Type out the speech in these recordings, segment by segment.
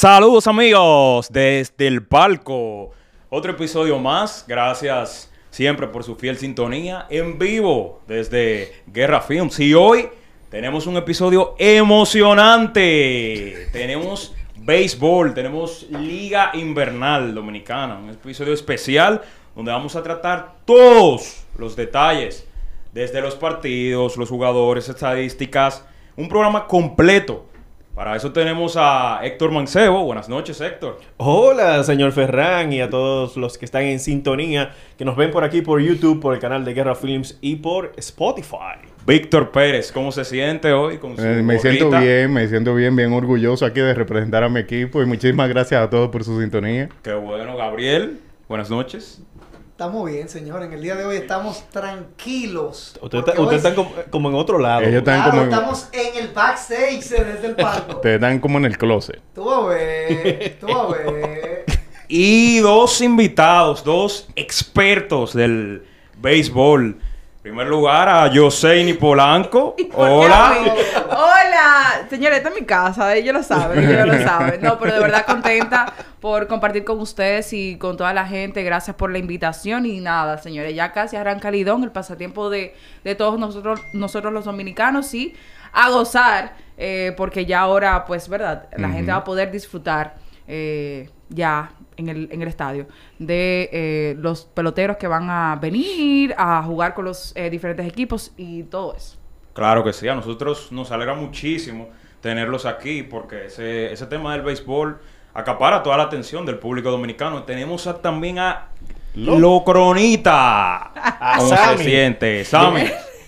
Saludos amigos desde el palco. Otro episodio más. Gracias siempre por su fiel sintonía en vivo desde Guerra Films. Y hoy tenemos un episodio emocionante. tenemos béisbol, tenemos Liga Invernal Dominicana. Un episodio especial donde vamos a tratar todos los detalles. Desde los partidos, los jugadores, estadísticas. Un programa completo para eso tenemos a Héctor Mancebo. Buenas noches, Héctor. Hola, señor Ferran, y a todos los que están en sintonía, que nos ven por aquí por YouTube, por el canal de Guerra Films y por Spotify. Víctor Pérez, ¿cómo se siente hoy? Con su Eh, me siento bien, me siento bien, bien orgulloso aquí de representar a mi equipo y muchísimas gracias a todos por su sintonía. Qué bueno, Gabriel. Buenas noches. Estamos bien, señor. En el día de hoy estamos tranquilos. Ustedes está- hoy ustedes están como, como en otro lado. Ellos están Claro, como en- estamos en el backstage desde el palco. Ustedes están como en el closet. Tú a ver, tú a ver. Y dos invitados, dos expertos del béisbol. Primer lugar, a Joseini Polanco. Hola. Hola, señores, esta es mi casa, ellos lo saben, ellos lo saben. No, pero de verdad contenta por compartir con ustedes y con toda la gente. Gracias por la invitación y nada, señores, ya casi arranca Lidón, el pasatiempo de, de todos nosotros, nosotros los dominicanos y a gozar, eh, porque ya ahora, pues, verdad, la gente va a poder disfrutar eh, ya en el, en el estadio de eh, los peloteros que van a venir a jugar con los eh, diferentes equipos y todo eso. Claro que sí, a nosotros nos alegra muchísimo tenerlos aquí porque ese, ese tema del béisbol acapara toda la atención del público dominicano. Tenemos a- también a Lo- Lo Cronita. ¿Cómo se siente? Sammy.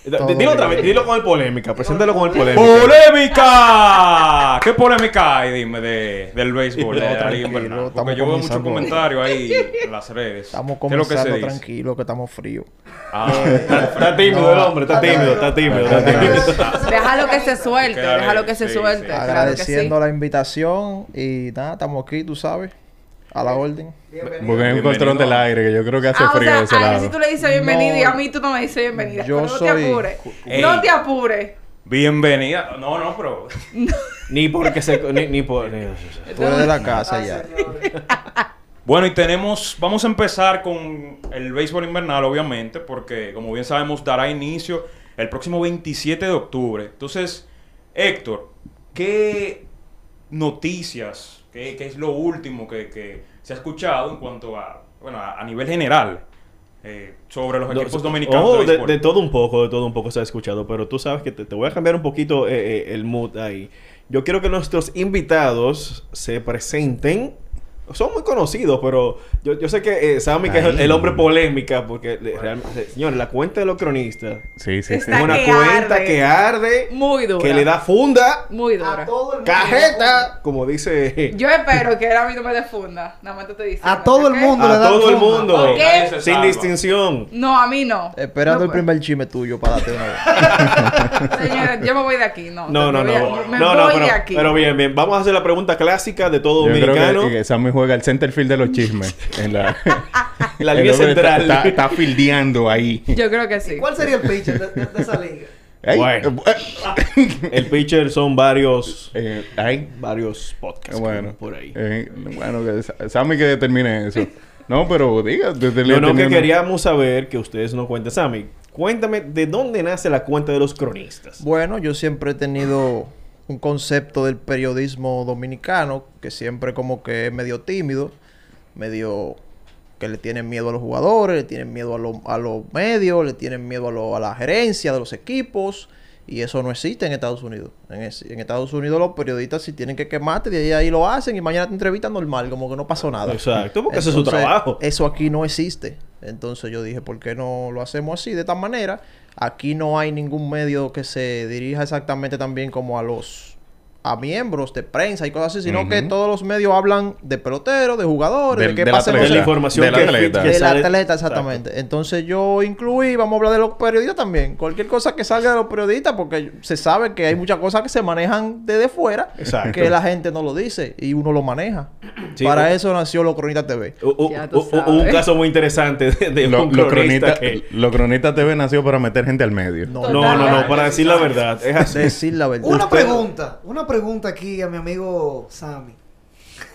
Dilo otra vez, dilo con el polémica, preséntalo con el polémica. ¡Polémica! ¿Qué polémica hay, dime, de, del béisbol? de la Liga tranquilo, Invernal? Porque estamos yo veo muchos comentarios ahí en las redes. Estamos ¿Qué es lo que se comenzando dice? tranquilo, que estamos fríos. Ah, Está, está tímido el hombre, está tímido, está tímido, está tímido. Déjalo que se suelte, déjalo que se sí, suelte. sí. Claro que Agradeciendo sí. la invitación y nada, estamos aquí, tú sabes, a la orden. Bienvenido. Porque hay un Bienvenido. control del aire que yo creo que hace Ah, o frío sea, de ese a él lado. si tú le dices bienvenido No. y a mí tú no me dices bienvenida. Yo Pero no te apures. Ey. No te apures. bienvenida. No, no, pero... Ni porque se... Ni, ni por... ni- Tú eres de la casa ya. Bueno, y tenemos, vamos a empezar con el béisbol invernal, obviamente, porque como bien sabemos dará inicio el próximo 27 de octubre. Entonces, Héctor, ¿qué noticias, qué, qué es lo último que, que se ha escuchado en cuanto a, bueno, a, a nivel general eh, sobre los No, equipos so- dominicanos oh, de de todo un poco, de todo un poco se ha escuchado, pero tú sabes que te, te voy a cambiar un poquito eh, eh, el mood ahí. Yo quiero que nuestros invitados se presenten. Son muy conocidos, pero yo, yo sé que eh, Sammy que es el, el hombre polémica, porque le- realmente, señores, la cuenta de los cronistas Sí, sí, sí. Está es una que cuenta arde. que arde, Muy dura. que le da funda, Muy A dura. todo el mundo. cajeta, como dice Yo espero que él a mí no me defunda. Nada más te estoy diciendo. A todo el mundo le a da todo el funda. mundo, ¿Por qué? Nadie se sin distinción. No, a mí no. Esperando No, el primer chisme tuyo para darte una vez. Señores, yo me voy de aquí. No, No, no, me no. voy a- Me no, no, voy pero, de aquí. pero bien, bien. Vamos a hacer la pregunta clásica de todo Yo creo dominicano. que, que Sammy juega el centerfield de los chismes. En la, La hombre central. Está, está, fildeando ahí. Yo creo que sí. ¿Cuál sería el pitcher de, de- de esa liga? Bueno. eh, El pitcher son varios... eh, ay, Varios podcasts bueno, por ahí. eh, bueno, que Sa- Sammy que determine eso. No, pero diga, desde No, no, que queríamos saber que ustedes no cuenten. Sammy, cuéntame de dónde nace la cuenta de los cronistas. Bueno, yo siempre he tenido un concepto del periodismo dominicano que siempre como que es medio tímido, medio que le tienen miedo a los jugadores, le tienen miedo a, lo- a los medios, le tienen miedo a, lo- a la gerencia de los equipos. Y eso no existe en Estados Unidos. En, es- en Estados Unidos los periodistas si tienen que quemarte, de ahí, ahí lo hacen y mañana te entrevistan normal, como que no pasó nada. Exacto, porque ese es su trabajo. Eso aquí no existe. Entonces yo dije, ¿por qué no lo hacemos así, de esta manera? Aquí no hay ningún medio que se dirija exactamente también como a los a miembros de prensa y cosas así, sino que todos los medios hablan de peloteros, de jugadores, Del- de qué pasa la atleta. información atleta. que del sale- atleta, exactamente. Entonces yo incluí, vamos a hablar de los periodistas también. Cualquier cosa que salga de los periodistas, porque se sabe que hay muchas cosas que se manejan desde fuera, Exacto. que la gente no lo dice y uno lo maneja. Sí, Para eso nació Los Cronistas TV. Hubo un caso muy interesante de, de Lo- un Los cronista cronistas que... lo cronista TV nació para meter gente al medio. No, No, no, no, para decir la verdad. Es así. Decir la verdad. Una pregunta, una pregunta aquí a mi amigo Sammy.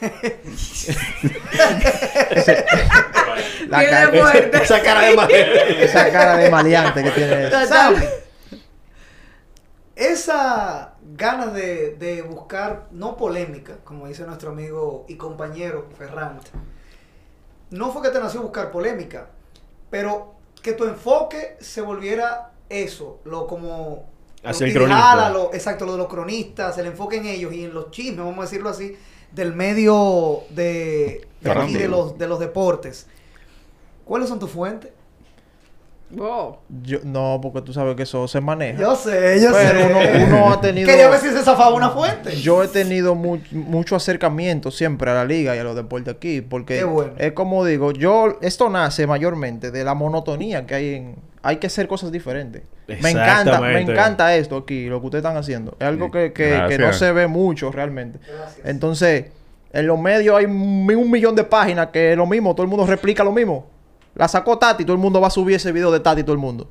La cara-. Esa cara de. Esa cara de maleante que tiene. Sammy, esa ganas de, de buscar, no polémica, como dice nuestro amigo y compañero Ferrant, no fue que te nació buscar polémica, pero que tu enfoque se volviera eso, lo como... Hacia el cronista. ideal, a lo- exacto, lo de los cronistas, el enfoque en ellos y en los chismes, vamos a decirlo así, del medio de, de aquí, de los, de los deportes. ¿Cuáles son tus fuentes? Wow. Yo, no, porque tú sabes que eso se maneja. Yo sé, yo Pero sé. uno, uno ha tenido. Quería ver si se zafaba una fuente. Yo he tenido mu- mucho acercamiento siempre a la liga y a los deportes aquí. Porque Qué bueno. es como digo, yo, esto nace mayormente de la monotonía que hay en. Hay que hacer cosas diferentes. Me encanta, me encanta esto aquí, lo que ustedes están haciendo. Es algo que, que- que no se ve mucho realmente. Gracias. Entonces, en los medios hay un millón de páginas que es lo mismo, todo el mundo replica lo mismo. La sacó Tati, todo el mundo va a subir ese video de Tati, todo el mundo.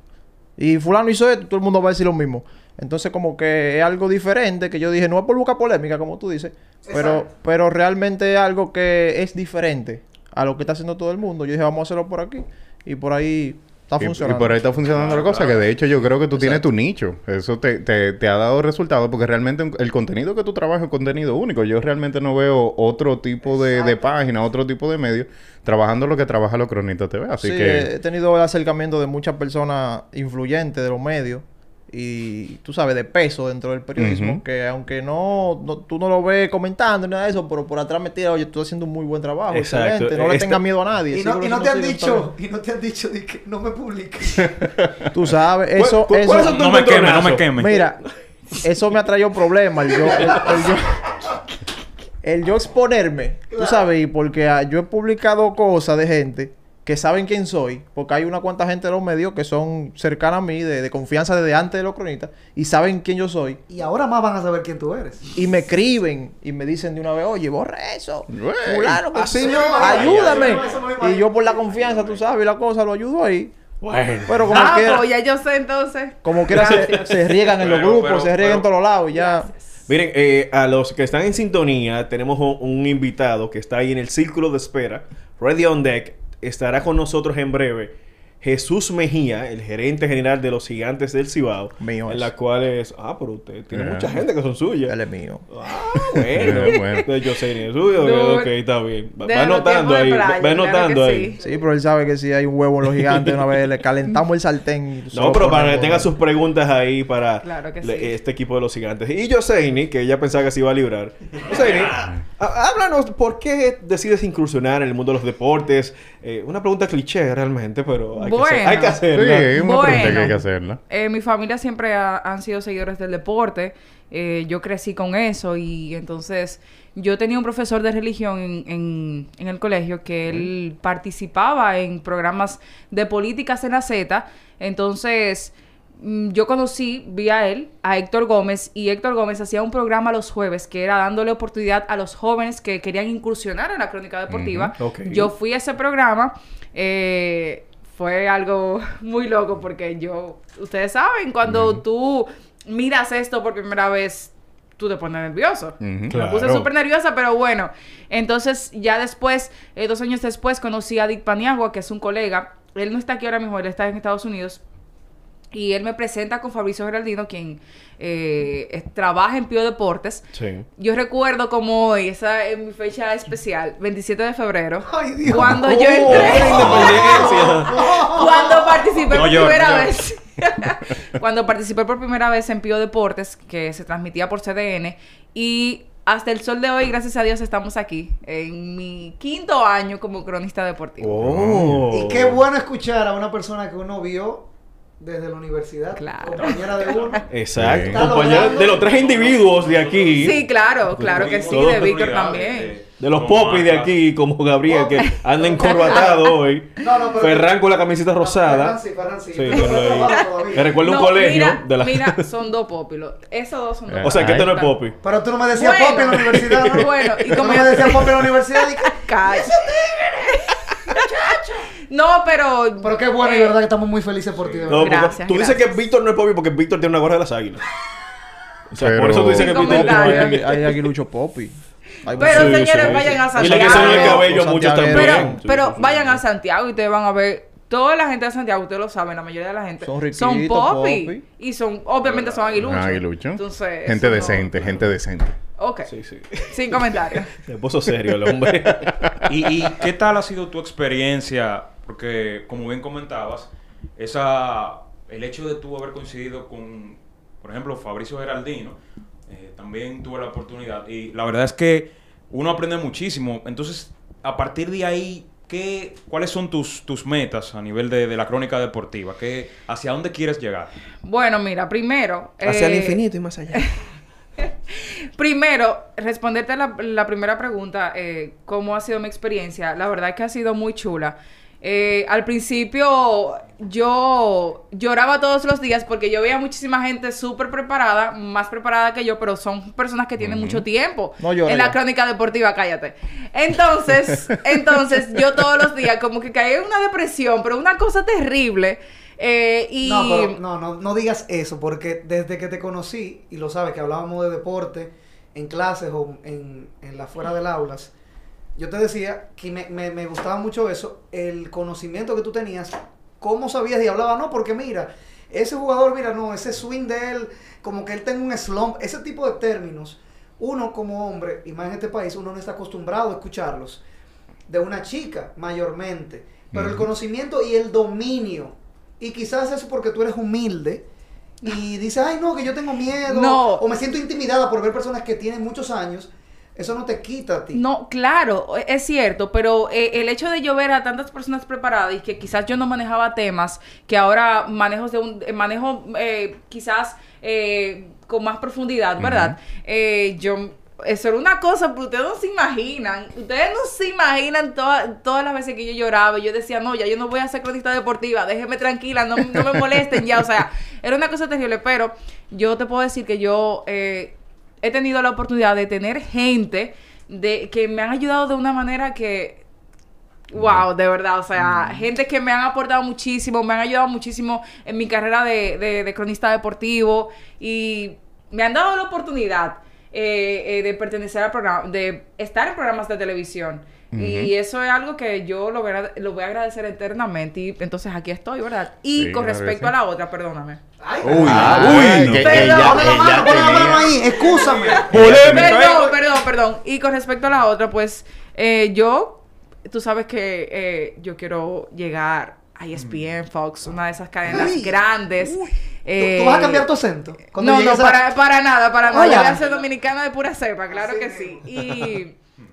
Y fulano hizo esto, todo el mundo va a decir lo mismo. Entonces, como que es algo diferente que yo dije, no es por buscar polémica, como tú dices, pero, pero realmente es algo que es diferente a lo que está haciendo todo el mundo. Yo dije, vamos a hacerlo por aquí. Y por ahí está Y- por ahí está funcionando la cosa, que de hecho yo creo que tú tienes tu nicho. Eso te, te, te ha dado resultados porque realmente el contenido que tú trabajas es contenido único. Yo realmente no veo otro tipo de, de página, otro tipo de medio trabajando lo que trabaja los cronistas TV. Así sí, que... he tenido el acercamiento de muchas personas influyentes de los medios y tú sabes, de peso dentro del periodismo, que aunque no, no- tú no lo ves comentando ni nada de eso, pero por atrás metida, oye, tú estás haciendo un muy buen trabajo, Exacto. excelente, no le Este- tengas miedo a nadie. Y no, y te han dicho, y no te han dicho de que no me publiques. Tú sabes, eso, ¿Cuál- eso, No me queme, no me encontronazos? queme. mira, eso me ha traído problemas, el yo, el, el yo, el yo exponerme, tú sabes, y porque ah, yo he publicado cosas de gente que saben quién soy, porque hay una cuanta gente de los medios que son cercanas a mí, de, de confianza desde antes de los cronistas, y saben quién yo soy, y ahora más van a saber quién tú eres. y me escriben y me dicen de una vez, oye, borra eso, fulano, que así sí, no, ayúdame. Y yo por la confianza, tú sabes, y la cosa lo ayudo ahí. Bueno. Pero como Ah, quiera, pues ya yo sé entonces. como quiera se, se riegan en los Pero, grupos, pero, se riegan en pero- todos lados y ya. Miren, eh, a los que están en sintonía, tenemos un, un invitado que está ahí en el círculo de espera, Ready on Deck. Estará con nosotros en breve Jesús Mejía, el gerente general de los Gigantes del Cibao. Mío En la cual es... Ah, pero usted tiene Ajá. mucha gente que son suyas. Él es mío. Ah, bueno. Eh, bueno. Yo sé ni es suyo. No, ok, está bien. Va, va anotando ahí. playa, va- claro anotando ahí. sí. Sí, pero él sabe que si hay un huevo en los gigantes, una vez le calentamos el sartén. y No, pero para que tenga sus preguntas ahí para Claro que le- este equipo de los gigantes. Y Joseini, que ella pensaba que se iba a librar. Joseini, há- háblanos, ¿por qué decides incursionar en el mundo de los deportes? Eh, una pregunta cliché realmente, pero hay, que, hacer- hay que Sí, hacerla. es una pregunta que Bueno. hay que hacerla. Eh, mi familia siempre ha- han sido seguidores del deporte. Eh, yo crecí con eso y entonces yo tenía un profesor de religión en, en- en el colegio que él participaba en programas de políticas en la Z. Entonces mm, yo conocí vía él a Héctor Gómez y Héctor Gómez hacía un programa los jueves que era dándole oportunidad a los jóvenes que querían incursionar en la crónica deportiva. Yo fui a ese programa. eh, fue algo muy loco porque yo, ustedes saben, cuando tú miras esto por primera vez, tú te pones nervioso. Ujú. Me Claro. puse súper nerviosa, pero bueno. Entonces, ya después, eh, dos años después, conocí a Dick Paniagua, que es un colega. Él no está aquí ahora mismo, él está en Estados Unidos. Y él me presenta con Fabricio Geraldino, quien eh, es- trabaja en Pío Deportes. Sí. Yo recuerdo como hoy, esa es mi fecha especial, 27 de febrero. Ay, Dios. Cuando ¡Oh! yo entré. independencia! Cuando participé No por primera vez. Cuando participé por primera vez en Pío Deportes, que se transmitía por CDN. Y hasta el sol de hoy, gracias a Dios, estamos aquí. En mi quinto año como cronista deportivo. Oh. Y qué bueno escuchar a una persona que uno vio desde la universidad, Claro. compañera de uno. Exacto. Logrando- de los tres individuos de aquí. Sí, claro, claro que sí, de Víctor también. De los popis de aquí, como Gabriel, que anda encorbatado hoy. No, no, pero- Ferran con la camiseta rosada. Ferran sí, Ferran sí. Sí, Pero tenlo no. Me un colegio mira, de la... mira, son dos popilos. Esos dos son dos O sea, que Ay. esto no es popi. Pero tú no me decías Bueno. Popi en la universidad, ¿no? Bueno, y Tú como no yo- me decías Popi en la universidad. y Calla. No, pero. Pero qué bueno, y eh, verdad que estamos muy felices por ti. No, Gracias, tú dices que Víctor no es popi porque Víctor tiene una gorra de las águilas. O sea, por eso tú dices que Víctor comentario. Hay, hay aguilucho popi. Hay Pero, señores, vayan a Y le que Santiago. el cabello muchos también. Pero, vayan a Santiago y ustedes van a ver. Toda la gente de Santiago, ustedes lo saben, la mayoría de la gente Son son riquitos, popi. popi. Y son, obviamente son aguiluchos. Aguilucho. Entonces. Gente no- decente, gente decente. Ok. Sí, sí. Sin comentarios. Se puso serio el hombre. ¿Y, y qué tal ha sido tu experiencia? Porque, como bien comentabas, esa, el hecho de tú haber coincidido con, por ejemplo, Fabricio Geraldino, eh, también tuve la oportunidad. Y la verdad es que uno aprende muchísimo. Entonces, a partir de ahí, ¿qué, ¿cuáles son tus, tus metas a nivel de, de la crónica deportiva? ¿Qué, ¿Hacia dónde quieres llegar? Bueno, mira, primero. Hacia el eh, infinito y más allá. Primero, responderte a la, la primera pregunta, eh, ¿cómo ha sido mi experiencia? La verdad es que ha sido muy chula. Eh, al principio yo lloraba todos los días porque yo veía muchísima gente súper preparada, más preparada que yo, pero son personas que tienen mucho tiempo No en la ya. crónica deportiva, cállate. Entonces, entonces yo todos los días como que caí en una depresión, pero una cosa terrible. eh, y No, pero no, no, no digas eso, porque desde que te conocí, y lo sabes, que hablábamos de deporte en clases o en, en la fuera del aulas, yo te decía que me, me- me gustaba mucho eso, el conocimiento que tú tenías, cómo sabías y hablaba, no, porque mira, ese jugador, mira, no, ese swing de él, como que él tenga un slump, ese tipo de términos, uno como hombre, y más en este país, uno no está acostumbrado a escucharlos de una chica mayormente. Pero el conocimiento y el dominio, y quizás eso porque tú eres humilde y dices, ay no, que yo tengo miedo, No. o me siento intimidada por ver personas que tienen muchos años, eso no te quita a ti. No, claro, e- es cierto, pero eh, el hecho de yo ver a tantas personas preparadas y que quizás yo no manejaba temas, que ahora manejo de un eh, manejo eh, quizás eh, con más profundidad, ¿verdad? Eh, yo eso era una cosa, pero ustedes no se imaginan, ustedes no se imaginan toda- todas las veces que yo lloraba y yo decía, no, ya yo no voy a ser cronista deportiva, déjeme tranquila, no, no me molesten ya, o sea, era una cosa terrible, pero yo te puedo decir que yo eh, he tenido la oportunidad de tener gente de que me han ayudado de una manera que wow, de verdad, o sea, gente que me han aportado muchísimo, me han ayudado muchísimo en mi carrera de, de- de cronista deportivo y me han dado la oportunidad eh, eh, de pertenecer al programa, de estar en programas de televisión. Y eso es algo que yo lo voy, a, lo voy a agradecer eternamente. Y entonces aquí estoy, ¿verdad? Y Sí, con respecto a la otra, perdóname. Ay, Uy, uy, que, Perdón, la mano, la mano ahí, excúsame. Perdón, perdón, perdón. Y con respecto a la otra, pues eh, yo, tú sabes que eh, yo quiero llegar a ESPN, Fox, una de esas cadenas Uy, grandes. ¿Tú, Eh, tú vas a cambiar tu acento? No, no, a- para, para nada, para nada. Yo voy a ser dominicana de pura cepa, claro que sí.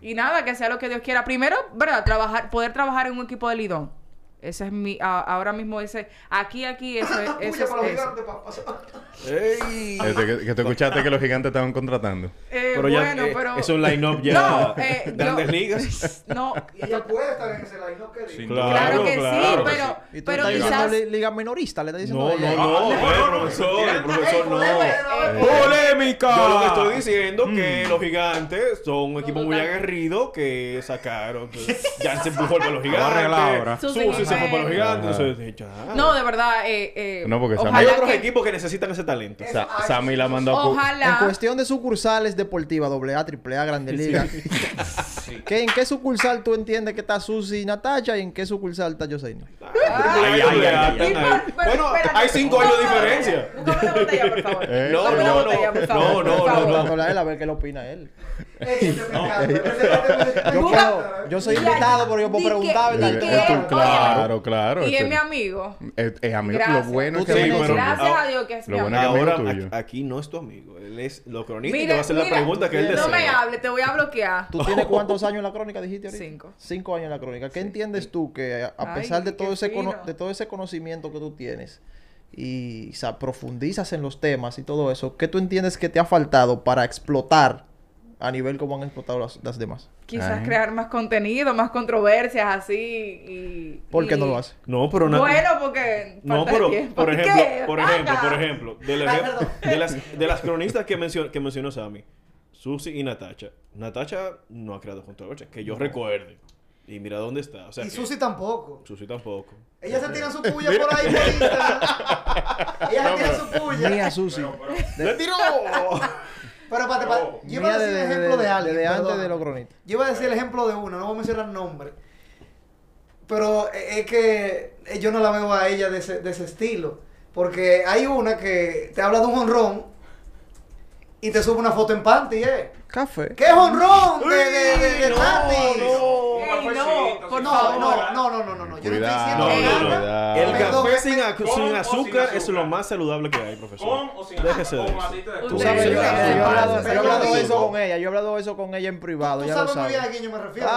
y nada, que sea lo que Dios quiera. Primero, ¿verdad? Trabajar, poder trabajar en un equipo de Lidón. Ese es mi, a- ahora mismo ese, aquí, aquí, eso es, eso es para los eso. gigantes, papá. Ey. Este, que, que tú escuchaste que los gigantes estaban contratando. Eh, Pero ya bueno, eh, pero... es un line-up ya. No, eh, Grandes yo- ligas. No, Y ella puede estar en ese line, ¿no? ¿Qué dices? Sí. Claro, Claro, que claro sí, que pero, sí. Pero diciendo quizás- li- liga minorista, le estás diciendo No, a no, no, Ah, eh, no, profesor, no, profesor, no. ¡Polémica! Yo lo que estoy diciendo que Mm. los gigantes son un equipo muy aguerrido que sacaron. que ya se empujó para los gigantes. Susi se fue para los gigantes. Ajá. entonces, ya. No, de verdad, eh, eh, No, porque Hay Ojalá otros que- equipos que necesitan ese talento. Sa- Sammy la mandó a pu- En Ojalá. cuestión de sucursales deportivas, AA, AAA, Grande Liga. ¿qué- ¿En qué sucursal tú entiendes que está Susi y Natacha y en qué sucursal está Joseini? Ay, ay, ay, ay, Y ay. por- pero Bueno, espérate. hay cinco años de diferencia. Eh. No, no, no. No, no, no, Cuando a él a ver qué le opina él. Yo, Busca- puedo- yo soy invitado, pero yo puedo preguntar. ¿verdad? que claro, claro. Y es esto- mi amigo. Es, es amigo. Gracias. Lo bueno es que sí, pero- tuyo. Gracias a Dios que es lo mi bueno amigo. que Ahora, amigo tuyo. a- aquí no es tu amigo. Él es lo cronista y te Mira, va a hacer la mira, pregunta que él desea. No me hable, te voy a bloquear. ¿Tú tienes cuántos años en la crónica, dijiste ahorita? Cinco. Cinco años en la crónica. ¿Qué entiendes tú que a- a Ay, pesar de todo, ese de todo ese conocimiento que tú tienes y o sea, profundizas en los temas y todo eso, ¿qué tú entiendes que te ha faltado para explotar a nivel como han explotado las, las demás? Quizás Ay. crear más contenido, más controversias así y... ¿Por qué y- no lo hace? No, pero na- Bueno, porque No, falta de pero tiempo. por ¿Qué? ejemplo, por ejemplo, por ejemplo, del Ay, ejem- perdón. de las de las cronistas que mencionó que mencionó Sammy, Susi y Natacha. Natacha no ha creado controversia, que yo recuerde. Y mira dónde está, o sea, Y que- Susi tampoco. Susi tampoco. Ella se tira su puya por ahí por Instagram. Ella se tira su puya. Mía, Susi. ¡Le tiró! Pero para, yo iba a decir el ejemplo de, alguien. desde antes de los cronistas. Yo iba a decir el ejemplo de una, no voy a mencionar nombre. Pero eh, es que eh, yo no la veo a ella de ese, de ese estilo. Porque hay una que te habla de un honrón y te sube una foto en panty, ¿eh? Café. ¿Qué honrón de, de, de, de no, panty? no. No, por No, favor. no, no, no, no, no, no. Yo no estoy Cuidado, diciendo no, no, nada. no. El café sin, azúcar es lo más saludable que hay, profesor. ¿Con o sin Déjese de eso. Tú sabes, yo, he hablado, eso con ella, yo he hablado eso con ella en privado, Tú sabes muy bien a quién yo me refiero.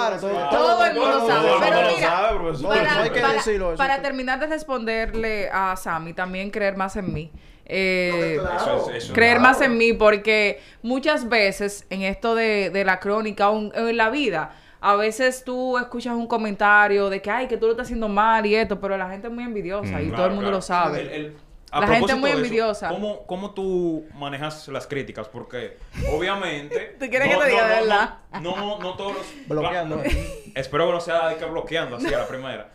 Todo- el mundo Todo sabe. el Pero mundo mira, sabe, profesor. para, No hay que decirlo, para terminar de responderle a Sammy, también creer más en mí. Eh, No, claro. Eso es- eso es creer claro. más en mí porque muchas veces en esto de, de la crónica o en la vida a veces tú escuchas un comentario de que ay que tú lo estás haciendo mal y esto pero la gente es muy envidiosa y Mm. todo el mundo claro. lo sabe El- el- a La gente es muy eso, envidiosa. ¿cómo, ¿Cómo tú manejas las críticas? Porque obviamente... ¿Tú quieres que te diga de verdad? No, no, no todos los... Bloqueando. Espero que no sea de que bloqueando así a la primera.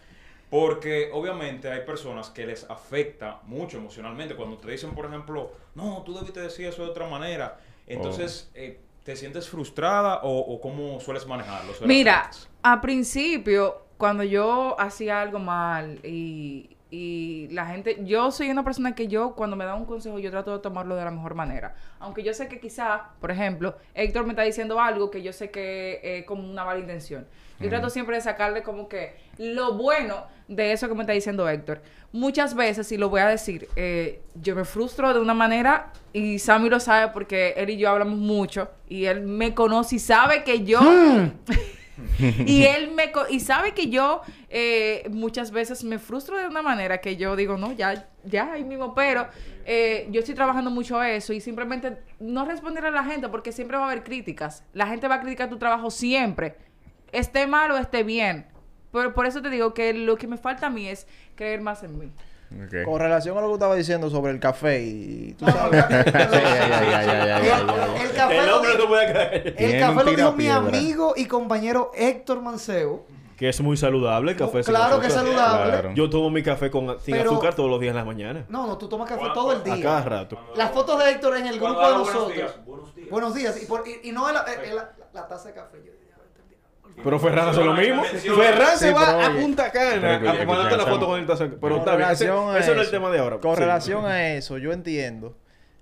Porque obviamente hay personas que les afecta mucho emocionalmente. Cuando te dicen, por ejemplo, no, tú debiste decir eso de otra manera. Entonces, eh, ¿te sientes frustrada o, o cómo sueles manejarlo? Mira, a principio, cuando yo hacía algo mal y, y la gente, yo soy una persona que yo, cuando me da un consejo, yo trato de tomarlo de la mejor manera. Aunque yo sé que quizá, por ejemplo, Héctor me está diciendo algo que yo sé que es como una mala intención. Yo trato siempre de sacarle como que lo bueno de eso que me está diciendo Héctor. Muchas veces, y lo voy a decir, eh, yo me frustro de una manera y Sammy lo sabe porque él y yo hablamos mucho y él me conoce y sabe que yo... y él me co- y sabe que yo eh, muchas veces me frustro de una manera que yo digo no ya ya ahí mismo pero eh, yo estoy trabajando mucho eso y simplemente no responder a la gente porque siempre va a haber críticas. La gente va a criticar tu trabajo siempre esté mal o esté bien pero por eso te digo que lo que me falta a mí es creer más en mí. Con relación a lo que estaba diciendo sobre el café y tú sabes. El- café El lo hombre dijo- no puede caer. el Tiene café lo dijo mi amigo y compañero Héctor Manceo. Que es muy saludable el café sin Claro que es saludable. Claro. Yo tomo mi café con, sin Pero- azúcar todos los días en las mañanas. No, no, tú tomas café todo el A día. cada rato. Las fotos de Héctor en el grupo de nosotros. días, buenos días. Buenos días. Y, por- y- y no en la, en la- la taza de café. Yo. Pero Ferran hace lo mismo. Ferran se Sí, va a. Punta Cana a mandarte la foto con el taza. Pero está bien. Ese, relación a ese no es el eso, tema de ahora. Con Sí. relación a eso, yo entiendo.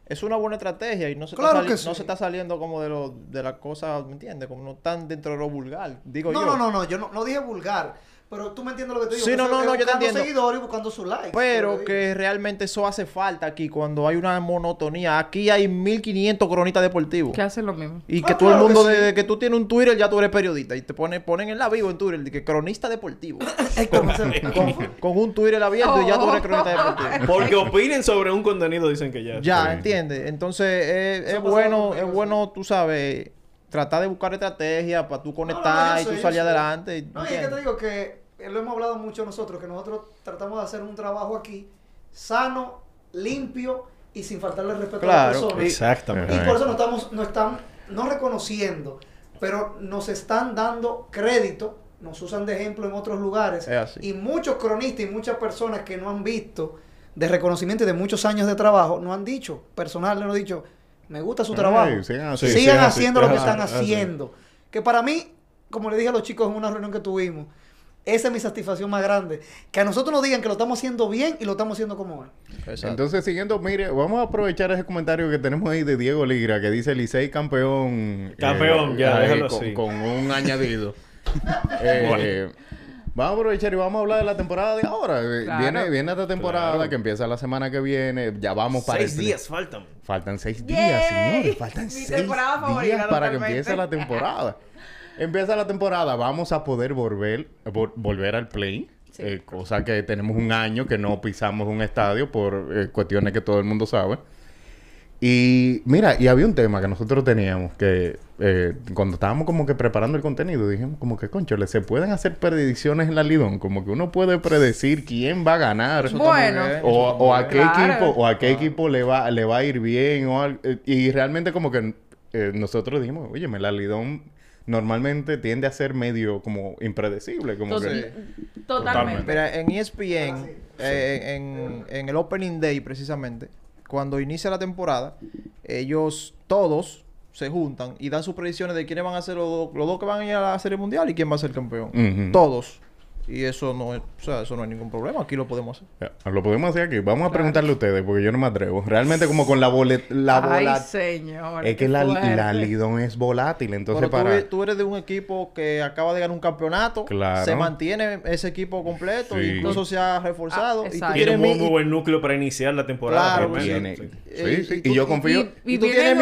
Es una buena estrategia y no se, Claro está, sali- no sí. se está saliendo como de lo de las cosas, ¿me entiendes? Como no tan dentro de lo vulgar, digo No, yo. no, no, no, yo no, no dije vulgar. Pero tú me entiendes lo que te digo. Sí, que no, no, yo te buscando entiendo. seguidores y buscando su like. Pero que realmente eso hace falta aquí cuando hay una monotonía. Aquí hay 1500 cronistas deportivos. que hacen lo mismo Y Ah, que todo el que mundo, sí. desde que tú tienes un Twitter, ya tú eres periodista. Y te pone, ponen en la vivo en Twitter, de que cronista deportivo. Con, con un Twitter abierto y ya tú eres cronista deportivo. Porque opinen sobre un contenido, dicen que ya. Ya, Sí. entiendes. Entonces, es, es bueno, es bueno, tú sabes, tratar de buscar estrategias para tú No, no, conectar y tú salir adelante. No, y es que te digo que lo hemos hablado mucho nosotros, que nosotros tratamos de hacer un trabajo aquí sano, limpio y sin faltarle respeto a Claro, las personas. y- Exactamente. Y por eso nos estamos, nos están no reconociendo, pero nos están dando crédito, nos usan de ejemplo en otros lugares. Es así. Y muchos cronistas y muchas personas que no han visto de reconocimiento y de muchos años de trabajo, no han dicho, personal, no han dicho, me gusta su Ay, trabajo. sigan así. Sí, Sigan sí, haciendo lo que están haciendo. Que para mí, como le dije a los chicos en una reunión que tuvimos, esa es mi satisfacción más grande. Que a nosotros nos digan que lo estamos haciendo bien y lo estamos haciendo como es. Exacto. Entonces, siguiendo, mire, vamos a aprovechar ese comentario que tenemos ahí de Diego Ligra, que dice Licey campeón. Campeón, ya, ahí, déjalo con, así. con un añadido. Eh, Vamos a aprovechar y vamos a hablar de la temporada de ahora. Eh, Claro. Viene, viene esta temporada Claro. que empieza la semana que viene. Ya vamos para Seis el- días faltan. Faltan seis Yay. días, señores. Faltan Mi seis temporada favorita, días para que empiece la temporada. Empieza la temporada, vamos a poder volver, vol- volver al play. Sí. eh, cosa que tenemos un año que no pisamos un estadio por eh, cuestiones que todo el mundo sabe. Y mira, y había un tema que nosotros teníamos que eh, cuando estábamos como que preparando el contenido, dijimos como que, concho, se pueden hacer predicciones en la Lidón, como que uno puede predecir quién va a ganar. Bueno. O, a qué Claro. equipo o a qué equipo le va le va a ir bien o al- eh, y realmente como que eh, nosotros dijimos oye la Lidón normalmente tiende a ser medio como impredecible como Entonces, que totalmente. Mira, en E ESPN, eh, en, en el Opening Day precisamente, cuando inicia la temporada, ellos todos se juntan y dan sus predicciones de quiénes van a ser los, dos- los dos que van a ir a la Serie Mundial y quién va a ser campeón. Ujú. Todos. Y eso no es, o sea, eso no hay ningún problema. Aquí lo podemos hacer. Ya, lo podemos hacer aquí vamos a preguntarle a ustedes porque yo no me atrevo realmente como con la bolet la Ay, bola señor. es que la, la Lidón es volátil entonces Pero para tú eres de un equipo que acaba de ganar un campeonato. Claro. Se mantiene ese equipo completo. Sí. Incluso se ha reforzado. Ah, y tú tienes un muy, buen núcleo para iniciar la temporada. Claro, Sí. sí, Eh, sí, y y tú- yo y- confío Y, Y y vienen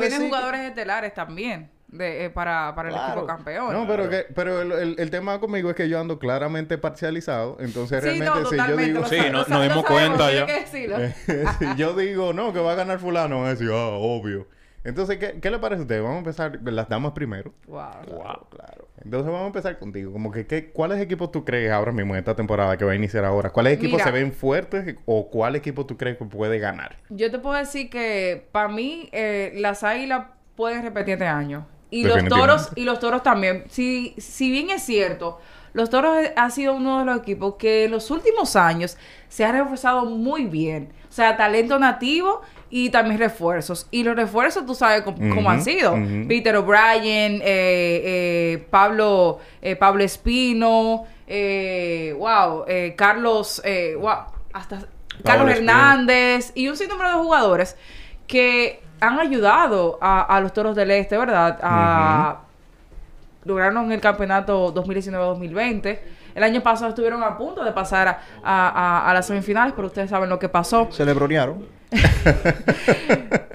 decir- jugadores estelares también de, eh, para, para el equipo campeón. No, pero que, pero el, el- el tema conmigo es que yo ando claramente parcializado. Entonces, Sí, realmente, no, si yo digo, Sí, no- nos dimos cuenta ya. que si yo digo, no, que va a ganar fulano, van a decir, ah, obvio. Entonces, ¿qué, qué le parece a usted? Vamos a empezar las damas primero. Wow. Wow, claro. Entonces vamos a empezar contigo. Como que, ¿qué, ¿cuáles equipos tú crees ahora mismo en esta temporada que va a iniciar ahora? ¿Cuáles equipos Mira. se ven fuertes o cuál equipo tú crees que puede ganar? Yo te puedo decir que para mí eh, las águilas pueden repetir este año. Y los toros, y los toros también. Si, si bien es cierto, los toros ha sido uno de los equipos que en los últimos años se ha reforzado muy bien. O sea, talento nativo y también refuerzos. Y los refuerzos, tú sabes cómo, han sido. ujú. Peter O'Brien, eh, eh, Pablo, eh, Pablo Espino, eh, wow, eh, Carlos, eh, wow, hasta Carlos Espino. Hernández y un sinnúmero de jugadores que han ayudado a, a los Toros del Este, ¿verdad? A, Lograron el campeonato 2019-2020. El año pasado estuvieron a punto de pasar a, a- las semifinales, pero ustedes saben lo que pasó. Se le bronearon.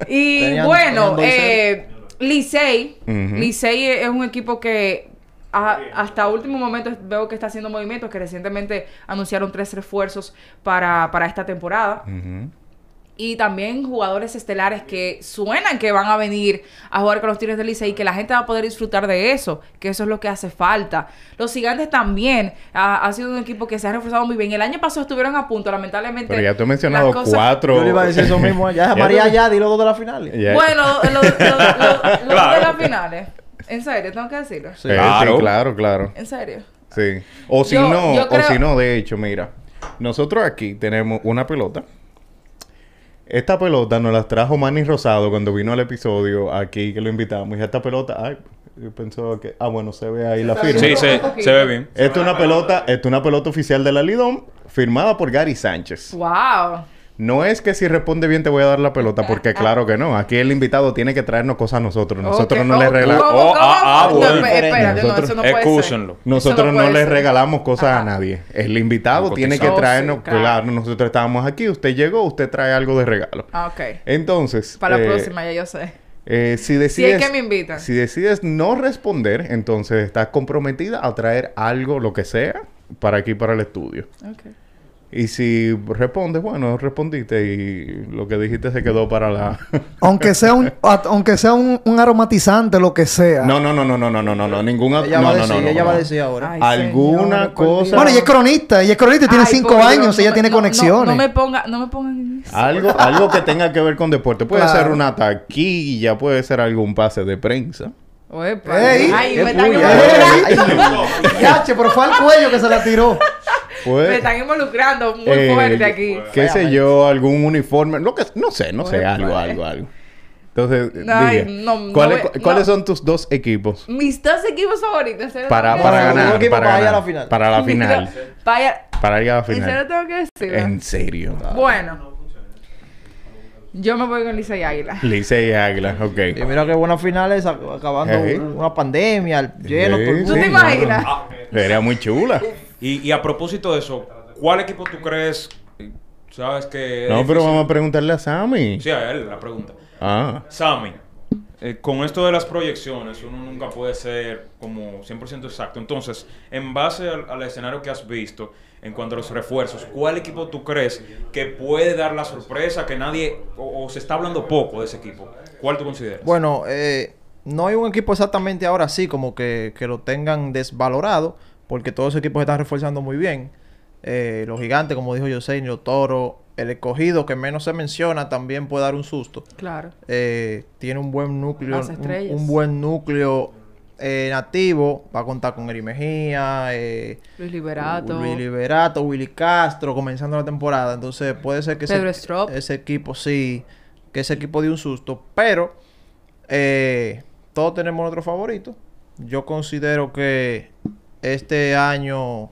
Y Tenían- bueno, eh, Licey. Licey es un equipo que a- hasta último momento veo que está haciendo movimientos, que recientemente anunciaron tres refuerzos para, para esta temporada. Ujú. Y también jugadores estelares que suenan que van a venir a jugar con los Tigres del Licey y que la gente va a poder disfrutar de eso, que eso es lo que hace falta. Los Gigantes también ha, ha sido un equipo que se ha reforzado muy bien. El año pasado estuvieron a punto, lamentablemente. Pero ya te he mencionado las cosas- cuatro. Yo le iba a decir eso mismo. Ya María te- ya, dilo dos de la final. Ya- Bueno, los lo, lo- lo- lo Claro. de las finales. En serio, tengo que decirlo. Sí. sí, Claro. claro, claro. En serio. Sí. O si Yo- no, yo o si no, de hecho, mira, nosotros aquí tenemos una pelota. Esta pelota nos la trajo Manny Rosado cuando vino al episodio aquí que lo invitamos. Y esta pelota, ay, yo pensaba que, ah, bueno, se ve ahí la firma. Sí, se, se ve bien. Esta es una pelota, esta es una pelota oficial de la Lidón, firmada por Gary Sánchez. Wow. No es que si responde bien te voy a dar la pelota, porque claro que no. Aquí el invitado tiene que traernos cosas a nosotros. Nosotros no le regalamos. ¿cómo, Oh, ah, ah, bueno. no, Nosotros- eso no puede ser. Excúsenlo. Nosotros Eso no, puede le ser. regalamos cosas Ajá. a nadie. El invitado tiene que traernos, Oh, sí, claro. claro. nosotros estábamos aquí, usted llegó, usted trae algo de regalo. Ah, ok. Entonces, Para la eh, próxima, ya yo sé. eh, si Si decides, es que me invitan. si decides no responder, entonces estás comprometida a traer algo, lo que sea, para aquí, para el estudio. Ok. Y si respondes, bueno, respondiste y lo que dijiste se quedó para la... Aunque sea un, a- aunque sea un, un aromatizante, lo que sea. no, no, no, no, no, no, no, no, no, ninguna... Ella no, va a no, decir, no, no, ella va a decir ahora. Ay, Alguna cosa-. Bueno, ella es cronista, ella es cronista, tiene Ay, cinco años, no ella me- tiene conexiones. No, me ponga, no me pongan. Algo, algo que tenga que ver con deporte. Puede Claro. ser una taquilla, puede ser algún pase de prensa. Uepa. Ey, Ay, me. Yache, pero fue al cuello que se la tiró. Me Puede, están involucrando muy eh, fuerte aquí. qué sé yo, algún uniforme, lo que, no sé, no sé, Oye, algo, pues. algo, algo. Entonces, diga, no, no ¿cuáles, ¿cuáles no. son tus dos equipos Mis dos equipos favoritos. ¿en serio para, para ganar? para, para ir a ganar, la final. para la final. Vaya, para ir a la ¿en serio final. tengo que decir? En serio. Bueno. Yo me voy con Lisa y Águila. Licey y Águila, ok. Y mira qué buenas finales ac- acabando Ey. una pandemia, lleno Sí, todo el ¿Tú te imaginas? Sería muy chula. Y, y a propósito de eso, ¿cuál equipo tú crees? Sabes que. No, pero vamos a preguntarle a Sammy. Sí, a él la pregunta. Ah. Sammy, eh, con esto de las proyecciones, uno nunca puede ser como 100% exacto. Entonces, en base al, al escenario que has visto, en cuanto a los refuerzos, ¿cuál equipo tú crees que puede dar la sorpresa que nadie, o, o se está hablando poco de ese equipo? ¿Cuál tú consideras? Bueno, eh, no hay un equipo exactamente ahora sí como que, que lo tengan desvalorado, porque todos los equipos se están refuerzando muy bien. Eh, los gigantes, como dijo José, los toros, el escogido que menos se menciona también puede dar un susto. Claro. Eh, tiene un buen núcleo, Las un, estrellas. un buen núcleo eh, nativo. Va a contar con Eri Mejía, eh, Luis Liberato. Luis Liberato, Willy Castro, comenzando la temporada. Entonces puede ser que Pedro ese, Strop. ese equipo sí, que ese equipo dio un susto. Pero eh, todos tenemos nuestro favorito. Yo considero que este año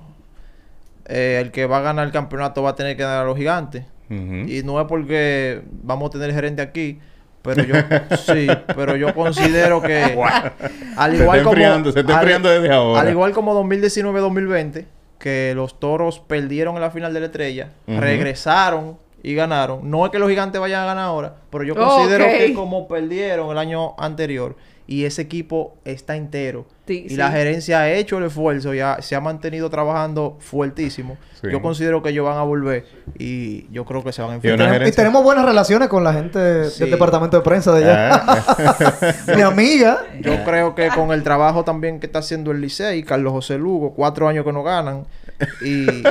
eh, el que va a ganar el campeonato va a tener que dar a los gigantes. Y no es porque vamos a tener gerente aquí, pero yo sí, pero yo considero que al Se igual está como enfriando, se está al- desde ahora. al igual como 2019-2020 que los Toros perdieron en la final de la Estrella, regresaron y ganaron. No es que los Gigantes vayan a ganar ahora, pero yo considero que como perdieron el año anterior y ese equipo está entero Sí, y sí. la gerencia ha hecho el esfuerzo y ha- se ha mantenido trabajando fuertísimo. Sí. Yo considero que ellos van a volver y yo creo que se van a enfrentar. y tenemos buenas relaciones con la gente Sí. del departamento de prensa de allá. Ah, Mi amiga. Yo creo que con el trabajo también que está haciendo el Licey, Carlos José Lugo, cuatro años que no ganan. Y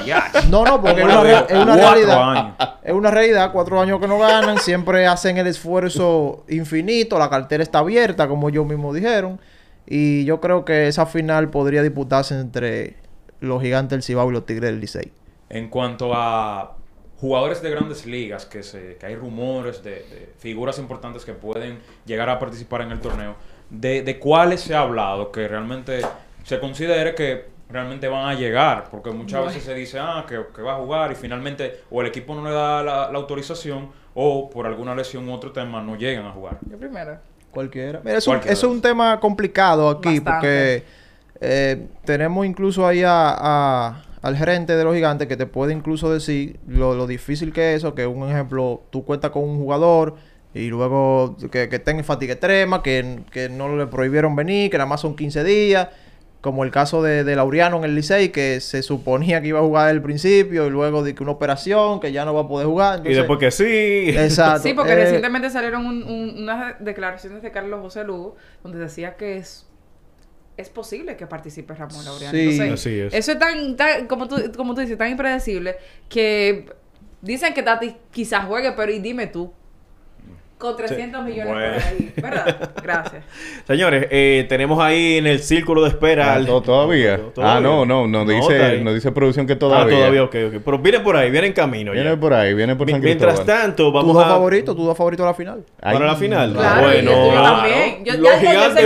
no, no, porque es una, es realidad. años. Es una realidad, cuatro años que no ganan, siempre hacen el esfuerzo infinito, la cartera está abierta, como ellos mismos dijeron. Y yo creo que esa final podría disputarse entre los gigantes del Cibao y los Tigres del Licey. En cuanto a jugadores de grandes ligas, que, se, que hay rumores de, de figuras importantes que pueden llegar a participar en el torneo, de, de cuáles se ha hablado que realmente se considere que realmente van a llegar, porque muchas veces se dice ah, que, que va a jugar y finalmente o el equipo no le da la, la autorización o por alguna lesión u otro tema no llegan a jugar. Yo primero. Cualquiera. Mira, es un, Cualquiera. es un tema complicado aquí Bastante. porque eh, tenemos incluso ahí a, a- al gerente de los gigantes que te puede incluso decir lo, lo difícil que es eso, que un ejemplo, tú cuentas con un jugador y luego que, que tenga fatiga extrema, que, que no le prohibieron venir, que nada más son 15 días. Como el caso de, de Laureano en el Licey, que se suponía que iba a jugar al principio y luego de que una operación, que ya no va a poder jugar. Y después que sí. Exacto. Sí, porque Eh, recientemente salieron un- un- unas declaraciones de Carlos José Lugo donde decía que es es posible que participe Ramón Laureano. Sí. Entonces, Así es. Eso es tan, tan- como, tú, como tú dices, tan impredecible que dicen que Tati quizás juegue, pero y dime tú. Con 300 millones Bueno. por ahí. ¿Verdad? Gracias. Señores, eh, tenemos ahí en el círculo de espera. Ah, al- to- todavía. Todavía. Ah, no, no, no está dice, ahí. no dice producción que Ah, todavía. todavía, ok, ok. Pero viene por ahí, viene en camino ya. Viene por ahí, viene por San Mientras Cristóbal. tanto, ¿Tu vamos dos a... favorito? ¿Tu dos favorito a la final? Ay, Para la final. Claro, bueno, y el tuyo claro. también. Yo- los ya- ya yo gigantes,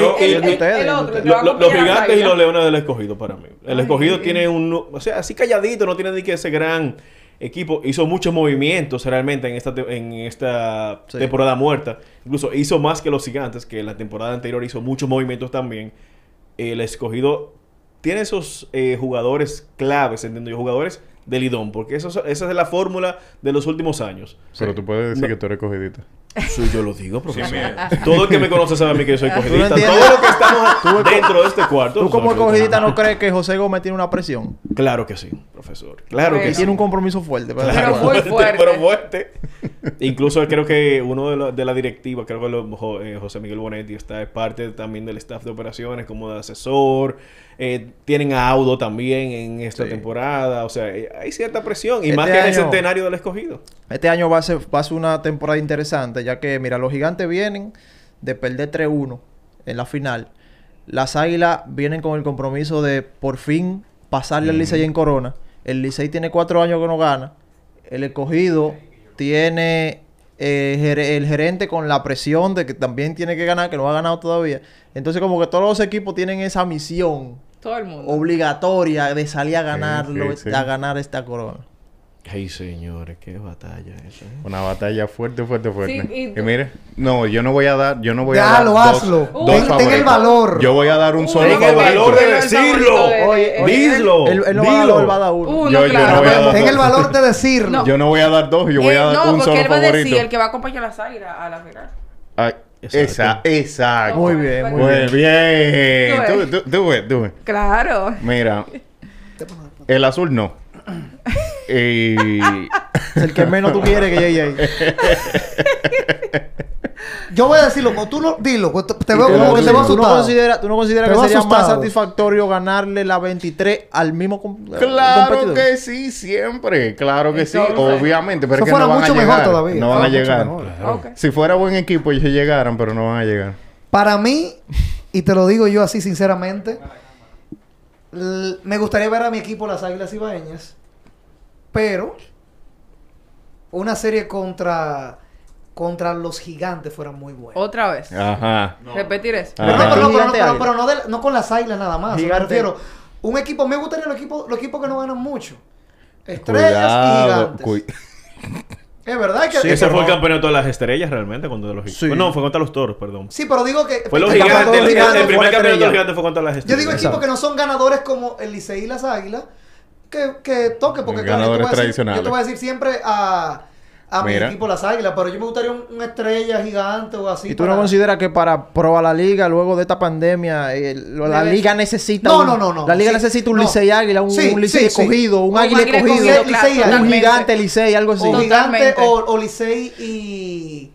yo- los gigantes y los leones del escogido para mí. El escogido tiene un... O sea, así calladito, no tiene ni que ese gran equipo. Hizo muchos movimientos realmente en esta, te- en esta Sí. temporada muerta. Incluso hizo más que los gigantes, que la temporada anterior hizo muchos movimientos también. El escogido tiene esos eh, jugadores claves, entiendo yo, jugadores de Lidón, porque eso, esa es la fórmula de los últimos años. Pero tú puedes decir No. que tú eres cogidita. Sí, yo lo digo, profesor. Todo el que me conoce sabe a mí que yo soy cogidita. entiendes? Todo lo que estamos dentro de este cuarto. ¿Tú como cogidita no crees que José Gómez tiene una presión? Claro que sí, profesor. Claro que sí. tiene un compromiso fuerte. Pero muy fuerte. Pero fuerte. Incluso creo que uno de, los- de la directiva, creo que lo- Jo- eh, José Miguel Bonetti está es parte también del staff de operaciones como de asesor. Eh, tienen a Audo también en esta Sí. temporada. O sea, eh, hay cierta presión. Y Este más que en el centenario del escogido. Este año va a, ser, va a ser una temporada interesante, ya que, mira, los gigantes vienen de perder 3-1 en la final. Las águilas vienen con el compromiso de por fin pasarle al Licey en Corona. El Licey tiene cuatro años que no gana. El escogido tiene eh, ger- el gerente con la presión de que también tiene que ganar, que no ha ganado todavía. Entonces, como que todos los equipos tienen esa misión Todo el mundo. obligatoria de salir a ganarlo, sí, sí. a ganar esta corona. Ay, señores, qué batalla esa. ¿eh? Una batalla fuerte, fuerte, fuerte. Sí, y y, mire, no, yo no voy a dar, yo no voy Déjalo, a dar dos, hazlo. dos Ten- ten el valor. Yo voy a dar un Uy, solo Ten el favorito. valor de decirlo. favorito de- Oye, eh, oye, Dilo. Él, él no va a dar dilo. él va a dar uno. Uno, Yo- yo claro. no voy a dar Ten el valor de decirlo. No. Yo no voy a dar dos, yo voy Eh, a dar no, un porque solo él va a favorito. decir el que va a acompañar a las águilas a la final. Ay, esa, Exacto. exacto. Muy bien, muy Muy bien. bien. Tú Do, ves. do, do it, do it. Claro. Mira, el azul no. Y El que menos tú quieres que llegue ahí. Yo voy a decirlo, como tú no, dilo, te- veo tú como no que te veo consideras- tú no consideras, tú no consideras que sería más satisfactorio ganarle la 23 al mismo com- claro competidor? que sí, siempre. Claro que sí, obviamente. Pero es que fuera no van a mucho mejor llegar. todavía, No van a llegar. mejor. Si fuera buen equipo, ellos llegaran, pero no van a llegar. Para mí, y te lo digo yo así sinceramente, me gustaría ver a mi equipo las Águilas Ibaeñas, pero una serie contra contra los gigantes fuera muy buena. Otra vez. Ajá. Repetir eso. Pero, no, pero, no, pero, no, pero- pero no, de- no con las Águilas nada más. Me refiero, un equipo, me gustaría los equipos, los equipos que no ganan mucho. Estrellas y gigantes. es verdad que... Sí, Ese fue el no- campeonato de las estrellas realmente contra los gigantes. Sí. No, fue contra los toros, perdón. Sí, pero digo que... Fue los gigantes. El, primer campeonato de los gigantes fue contra las Yo estrellas. digo equipos que no son ganadores como el Licey y las Águilas, que, que toque, porque claro, yo, te Ganadores voy a decir, tradicionales. yo te voy a decir siempre a, a mi equipo las Águilas, pero yo me gustaría un, una estrella gigante o así. ¿Y tú para- no consideras que para probar la liga luego de esta pandemia, el- lo- la Debe- liga necesita No, un- no, no, no. La liga Sí, necesita un no. Licey Águila, un, Sí, un Licey sí, un Un Águila escogido, escogido, claro, un gigante Licey, algo así. O gigante o, o Licey y,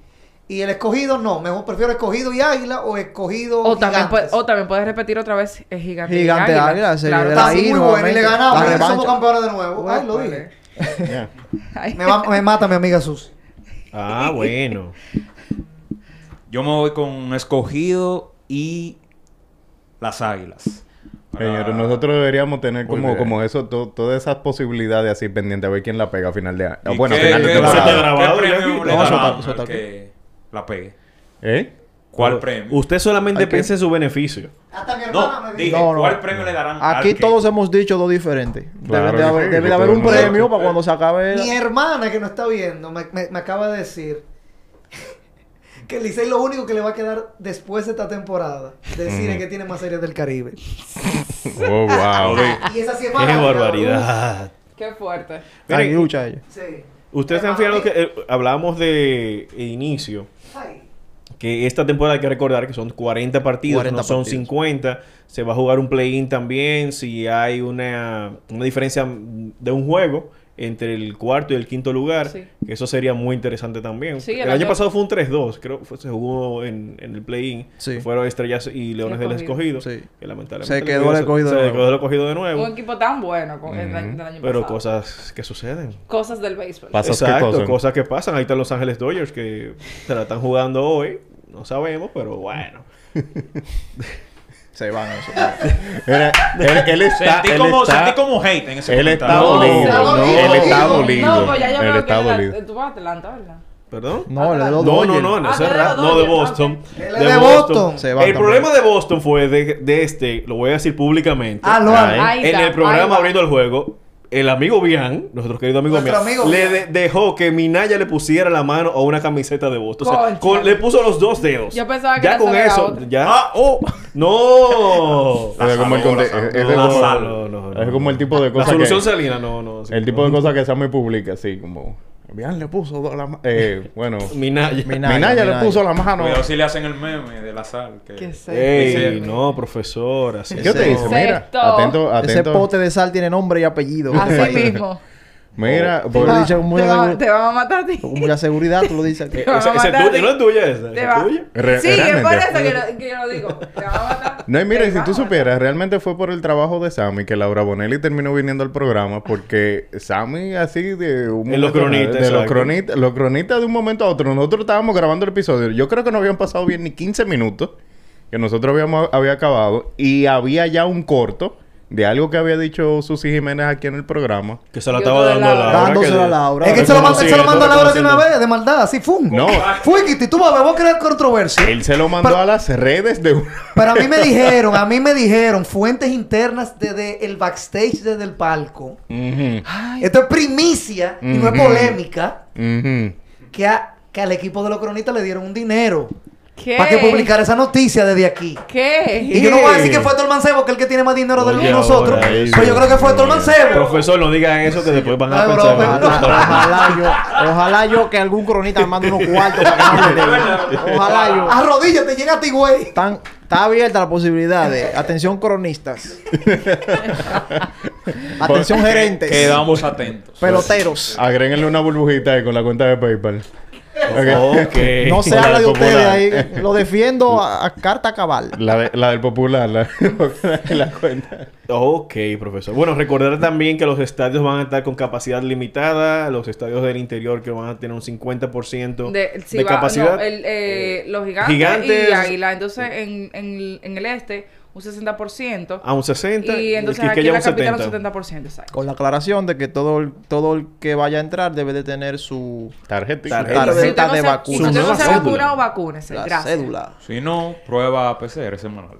y el escogido, no. Mejor prefiero escogido y Águila o escogido O también, puede- o también puedes repetir otra vez el gigante. y Gigante águila. águila, sería Claro, Está muy bueno y le ganamos. Y somos campeones de nuevo. Ay, lo dije. Me, va- me mata mi amiga Sus. Ah, bueno. Yo me voy con escogido y las águilas. Para- Señores, nosotros deberíamos tener Muy como, bien. como eso, to- todas esas posibilidades así pendientes a ver quién la pega a final de año. ¿Y Bueno, a final de qué- temporada. temporada. Eso está grabado ¿Qué la pegue? ¿Eh? ¿Cuál premio? Usted solamente piensa en su beneficio. Hasta mi hermana No, me dije. No, no. ¿cuál premio le darán al Aquí que- todos hemos dicho dos diferentes. Claro debe de haber, sí, debe que de haber todo un premio para cuando se acabe. Mi la- hermana que no está viendo me, me- me acaba de decir que el Licey lo único que le va a quedar después de esta temporada decir es que tiene más series del Caribe. Oh, wow. Y esa sí es ¡Qué barbaridad! Qué fuerte. Ay, Miren, lucha ella. Sí. Ustedes se han fijado que eh, hablábamos de inicio. Que esta temporada hay que recordar que son 40 partidos, 40 no son partidos. 50. Se va a jugar un play-in también. Si hay una, una diferencia de un juego entre el cuarto y el quinto lugar, Sí. que eso sería muy interesante también. Sí, el, el año año- pasado fue un 3-2, creo que fue- se jugó en, en el play-in. Sí. Fueron Estrellas y Leones del Escogido. Escogido. Sí. Que lamentablemente Se quedó el Escogido se de nuevo. quedó el escogido de nuevo. Un equipo tan bueno con el año, del año Pero pasado. cosas que suceden. Cosas del béisbol. Que Exacto, cosas que pasan. Ahí están Los Ángeles Dodgers que se la están jugando hoy. No sabemos, pero bueno. Se van eso. Mira, él, él está, Sentí él como, está, sentí como hate en ese él está dolido. No, él está No, dolido. No, pues ya yo él está dolido. tú vas a Atlanta, ¿verdad? ¿Perdón? No, el de los No, no, Dodgers. no, no, Ah, de no de Boston. ok. Él es de Boston. Se van El también. problema de Boston fue de, de este, lo voy a decir públicamente. Ah, lo Ay. Ahí en está, el programa va. abriendo el juego, el amigo Bian, nuestro querido amigo Nuestro Bian, amigo le Bian. de- dejó que Minaya le pusiera la mano a una camiseta de Boston. O sea, Concha. con- le puso los dos dedos. Yo pensaba que ya era con eso, otro. ya. ¡Oh! ¡No! Como el es, la como, sal. No, no, no. es como el tipo de La cosas solución que, salina, no, no. sí. el tipo de cosas que Sammy publica, así como bien le puso dos la eh, bueno, Minaya. Minaya. Minaya, le puso la mano. Cuidado si le hacen el meme de la sal. Que... ¿Qué sé? Ey, no, profesor, así ¿Qué te Ese- dice? Mira, Sexto. atento, Ese atento. pote de sal tiene nombre y apellido. Así mismo. Mira, Te por- lo he dicho con Te, va- te van a matar a ti. con mucha seguridad, tú lo dices aquí. Esa, esa es tuya, no es tuya esa. Te ¿Es va- tuya? Re- sí, es por eso que, lo, que yo lo digo. Te van a matar. No, y mira, si tú supieras, realmente fue por el trabajo de Sammy que Laura Bonelli terminó viniendo al programa porque Sammy así de un En los momento- cronistas, de los cronistas, los cronistas de un momento a otro. Nosotros estábamos grabando el episodio. Yo creo que no habían pasado bien ni 15 minutos que nosotros habíamos había acabado y había ya un corto de algo que había dicho Susi Jiménez aquí en el programa. Que se la estaba dando a Laura. Que- a Laura. Es que él se lo manda, él se lo manda a Laura de una vez, de maldad, así, ¡fum! No. Fuiquiti, tú vas a crear controversia. Él se lo mandó Pero- a las redes de una... Pero a mí me dijeron, a mí me dijeron, fuentes internas desde el backstage, desde el palco. Esto es primicia y no es polémica. Que, a- que al equipo de los cronistas le dieron un dinero ¿Qué? para que publicara esa noticia desde aquí. ¿Qué? Y yo no voy a decir que fue Héctor Mancebo, que es el que tiene más dinero de Oye, nosotros. Pero yo creo que fue Héctor Mancebo. Profesor, no digan eso que después van a Ay, pensar. broma. Ojalá yo, ojalá yo que algún cronista me mande unos cuartos para que no. Ojalá yo. Arrodíllate, llega a ti, güey. Está abierta la posibilidad de atención cronistas. atención gerentes. Quedamos atentos. Peloteros. Agréguenle una burbujita ahí con la cuenta de PayPal. No se habla de ustedes ahí. Lo defiendo a, a carta cabal. La, de- la del popular, la, la cuenta. Ok, profesor. Bueno, recordar también que los estadios van a estar con capacidad limitada. Los estadios del interior que van a tener un 50% de, De, si va- capacidad. no, el, eh, los gigantes, Gigantes- y Águila. Entonces, en, en, en el este, un 60%. a un 60 y entonces el aquí en la un capital 70. un 70%. Exacto. Con la aclaración de que todo el, todo el que vaya a entrar debe de tener su. Tarjeta. tarjeta Si usted no de se, si vacunación. Su usted no se ha cédula. vacunado, vacúnese. la Gracias. cédula. Si no, prueba PCR semanal.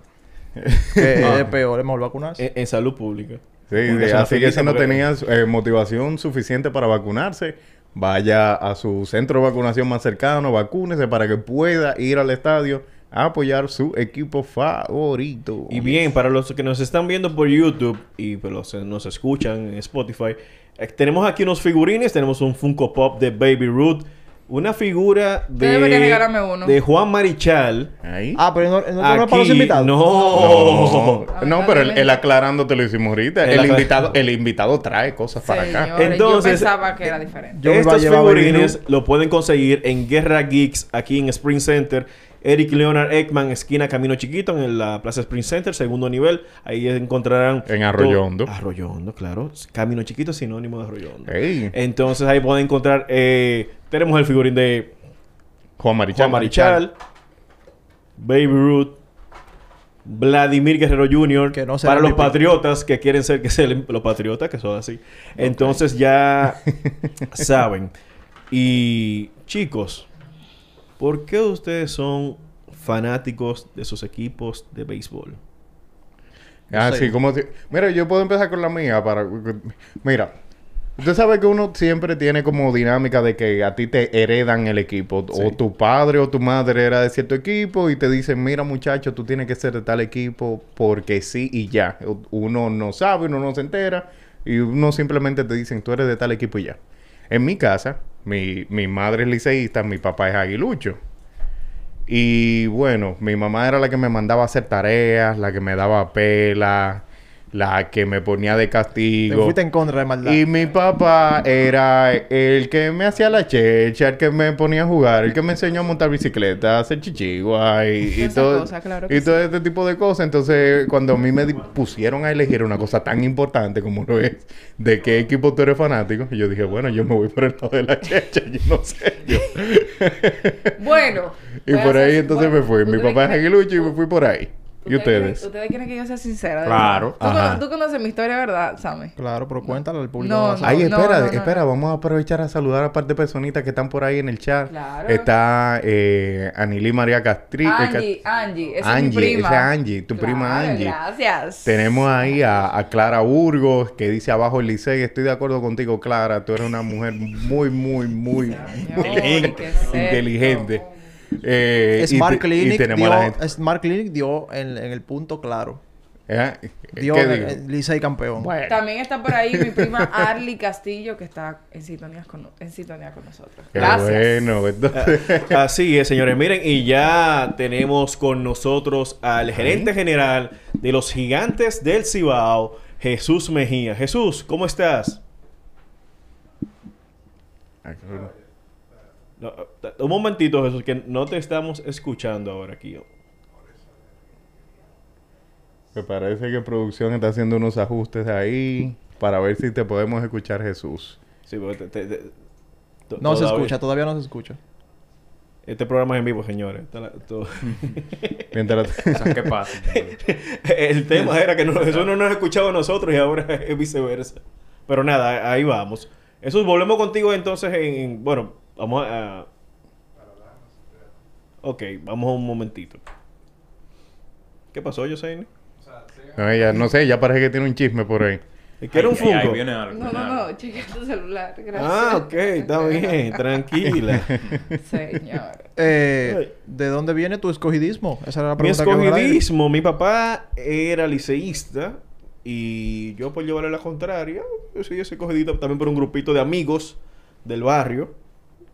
Que Ah. es peor, es mejor vacunarse. En, en salud pública. Sí, de- así que si no tenías eh, motivación suficiente para vacunarse, vaya a su centro de vacunación más cercano, vacúnese para que pueda ir al estadio a apoyar su equipo favorito. Y bien, para los que nos están viendo por YouTube y pues, los que nos escuchan en Spotify, eh, tenemos aquí unos figurines. Tenemos un Funko Pop de Baby Ruth. Una figura de, regalarme uno. de Juan Marichal. Ahí. Ah, pero no, no, es para los invitados. No. No, no, pero el, el aclarando te lo hicimos ahorita. El invitado, el invitado trae cosas para acá. Señores, Entonces- yo pensaba que era diferente. Yo Estos figurines lo pueden conseguir en Guerra Geeks aquí en Spring Center. Eric Leonard Ekman, esquina Camino Chiquito, en la Plaza Spring Center, segundo nivel. Ahí encontrarán... En Arroyo to- Hondo. Arroyo Hondo, claro. Camino Chiquito sinónimo de Arroyo Hondo. Ey, Entonces ahí pueden encontrar... eh, tenemos el figurín de Juan Marichal. Juan Marichal, Baby Ruth, Vladimir Guerrero Jr. Que no se para los patriotas que quieren ser que sean los patriotas, que son así. Entonces ya saben. Y chicos, ¿por qué ustedes son fanáticos de sus equipos de béisbol? Ah, Sí. como... si- Mira, yo puedo empezar con la mía para... Mira, usted sabe que uno siempre tiene como dinámica de que a ti te heredan el equipo. O tu padre o tu madre era de cierto equipo y te dicen, mira muchacho, tú tienes que ser de tal equipo porque sí y ya. Uno no sabe, uno no se entera y uno simplemente te dicen, tú eres de tal equipo y ya. En mi casa, mi, mi madre es liceísta, mi papá es aguilucho. Y bueno, mi mamá era la que me mandaba a hacer tareas, la que me daba pela, la que me ponía de Te castigo. fuiste en contra de maldad. Y mi papá era el que me hacía la checha, el que me ponía a jugar, el que me enseñó a montar bicicleta, a hacer chichigua y, todo, claro y todo este tipo de cosas. Entonces, cuando a mí me pusieron a elegir una cosa tan importante como lo es, de qué equipo tú eres fanático, yo dije, bueno, yo me voy por el lado de la checha, yo no sé. Yo. Bueno. y por ahí entonces bueno, me fui. Mi papá es aguilucho y me fui por ahí. ¿Y ustedes? Quieren, ustedes quieren que yo sea sincera. Claro. ¿Tú, cono- tú conoces mi historia, ¿verdad, Sammy? Claro, pero cuéntalo al público. No, no, no. Ay, espera, no, no. espera, vamos a aprovechar a saludar a parte de personitas que están por ahí en el chat. Claro. Está eh, Anily María Castri. Angie, Angie, esa Angie, es mi prima. esa es Angie, tu prima Claro, Angie. Gracias. Tenemos ahí a, a Clara Burgos, que dice abajo el Licey. Estoy de acuerdo contigo, Clara. Tú eres una mujer muy, muy, muy Señor, ¿qué es esto? inteligente. Eh, y Smart y Clinic, tenemos dio, a la gente. Smart Clinic dio en, en el punto claro. ¿Eh? Dio ¿Qué en digo? el Licey campeón. También está por ahí mi prima Arly Castillo, que está en sintonía con, en sintonía con nosotros. Qué Gracias. bueno. entonces- Así es, señores. Miren, y ya tenemos con nosotros al gerente general de los gigantes del Cibao, Jesús Mejía. Jesús, ¿cómo estás? No, eh, un momentito, Jesús, que no te estamos escuchando ahora aquí. Me parece que producción está haciendo unos ajustes ahí para ver si te podemos escuchar, Jesús. Sí, porque te- te- te- to- No se escucha, todavía no se escucha. Este programa es en vivo, señores. Mientras... O sea, ¿qué pasa? El tema era que no, Jesús no nos escuchaba a nosotros y ahora es viceversa. Pero nada, ahí vamos. Jesús, volvemos contigo entonces en... en- bueno, vamos a... Ok, vamos a un momentito. ¿Qué pasó, Yoseini? No, ella, no sé, ya parece que tiene un chisme por ahí. ¿Quiere un Funko? No, no, no, chequea tu celular. Gracias. Ah, ok, está bien, tranquila. Señor. Eh, ¿De dónde viene tu escogidismo? Esa era la Mi pregunta que aire. escogidismo, mi papá era liceísta y yo por llevarle la contraria, yo soy ese escogidista también por un grupito de amigos del barrio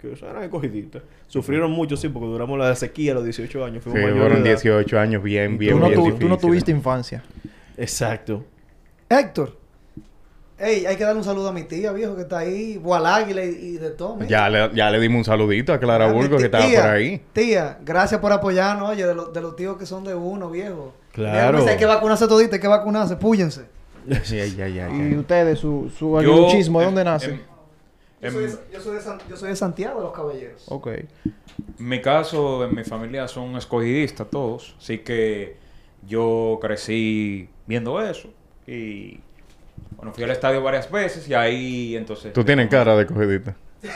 que eran escogidistas. Sufrieron mucho, sí, porque duramos la sequía a los 18 años. Sí, Fuimos mayores fueron de edad. 18 años bien, bien, Tú no, bien tu- tú no tuviste infancia. Exacto. Héctor. Ey, hay que darle un saludo a mi tía, viejo, que está ahí. Gualáguila y, y de todo. mira. Ya le, ya le dimos un saludito a Clara mi Burgos que estaba por ahí. Tía, gracias por apoyarnos, oye, de, los- de los tíos que son de uno, viejo. Claro. Mira, Hay que vacunarse todito, hay que vacunarse, púyense. ¿Y ustedes, su, su de dónde nace? en- Yo en- soy, de, yo, soy de San- yo soy de Santiago de los Caballeros. Ok. En mi caso, en mi familia son escogidistas todos. Así que yo crecí viendo eso. Y bueno, fui al estadio varias veces y ahí entonces... Tú tienes cara de cogidita.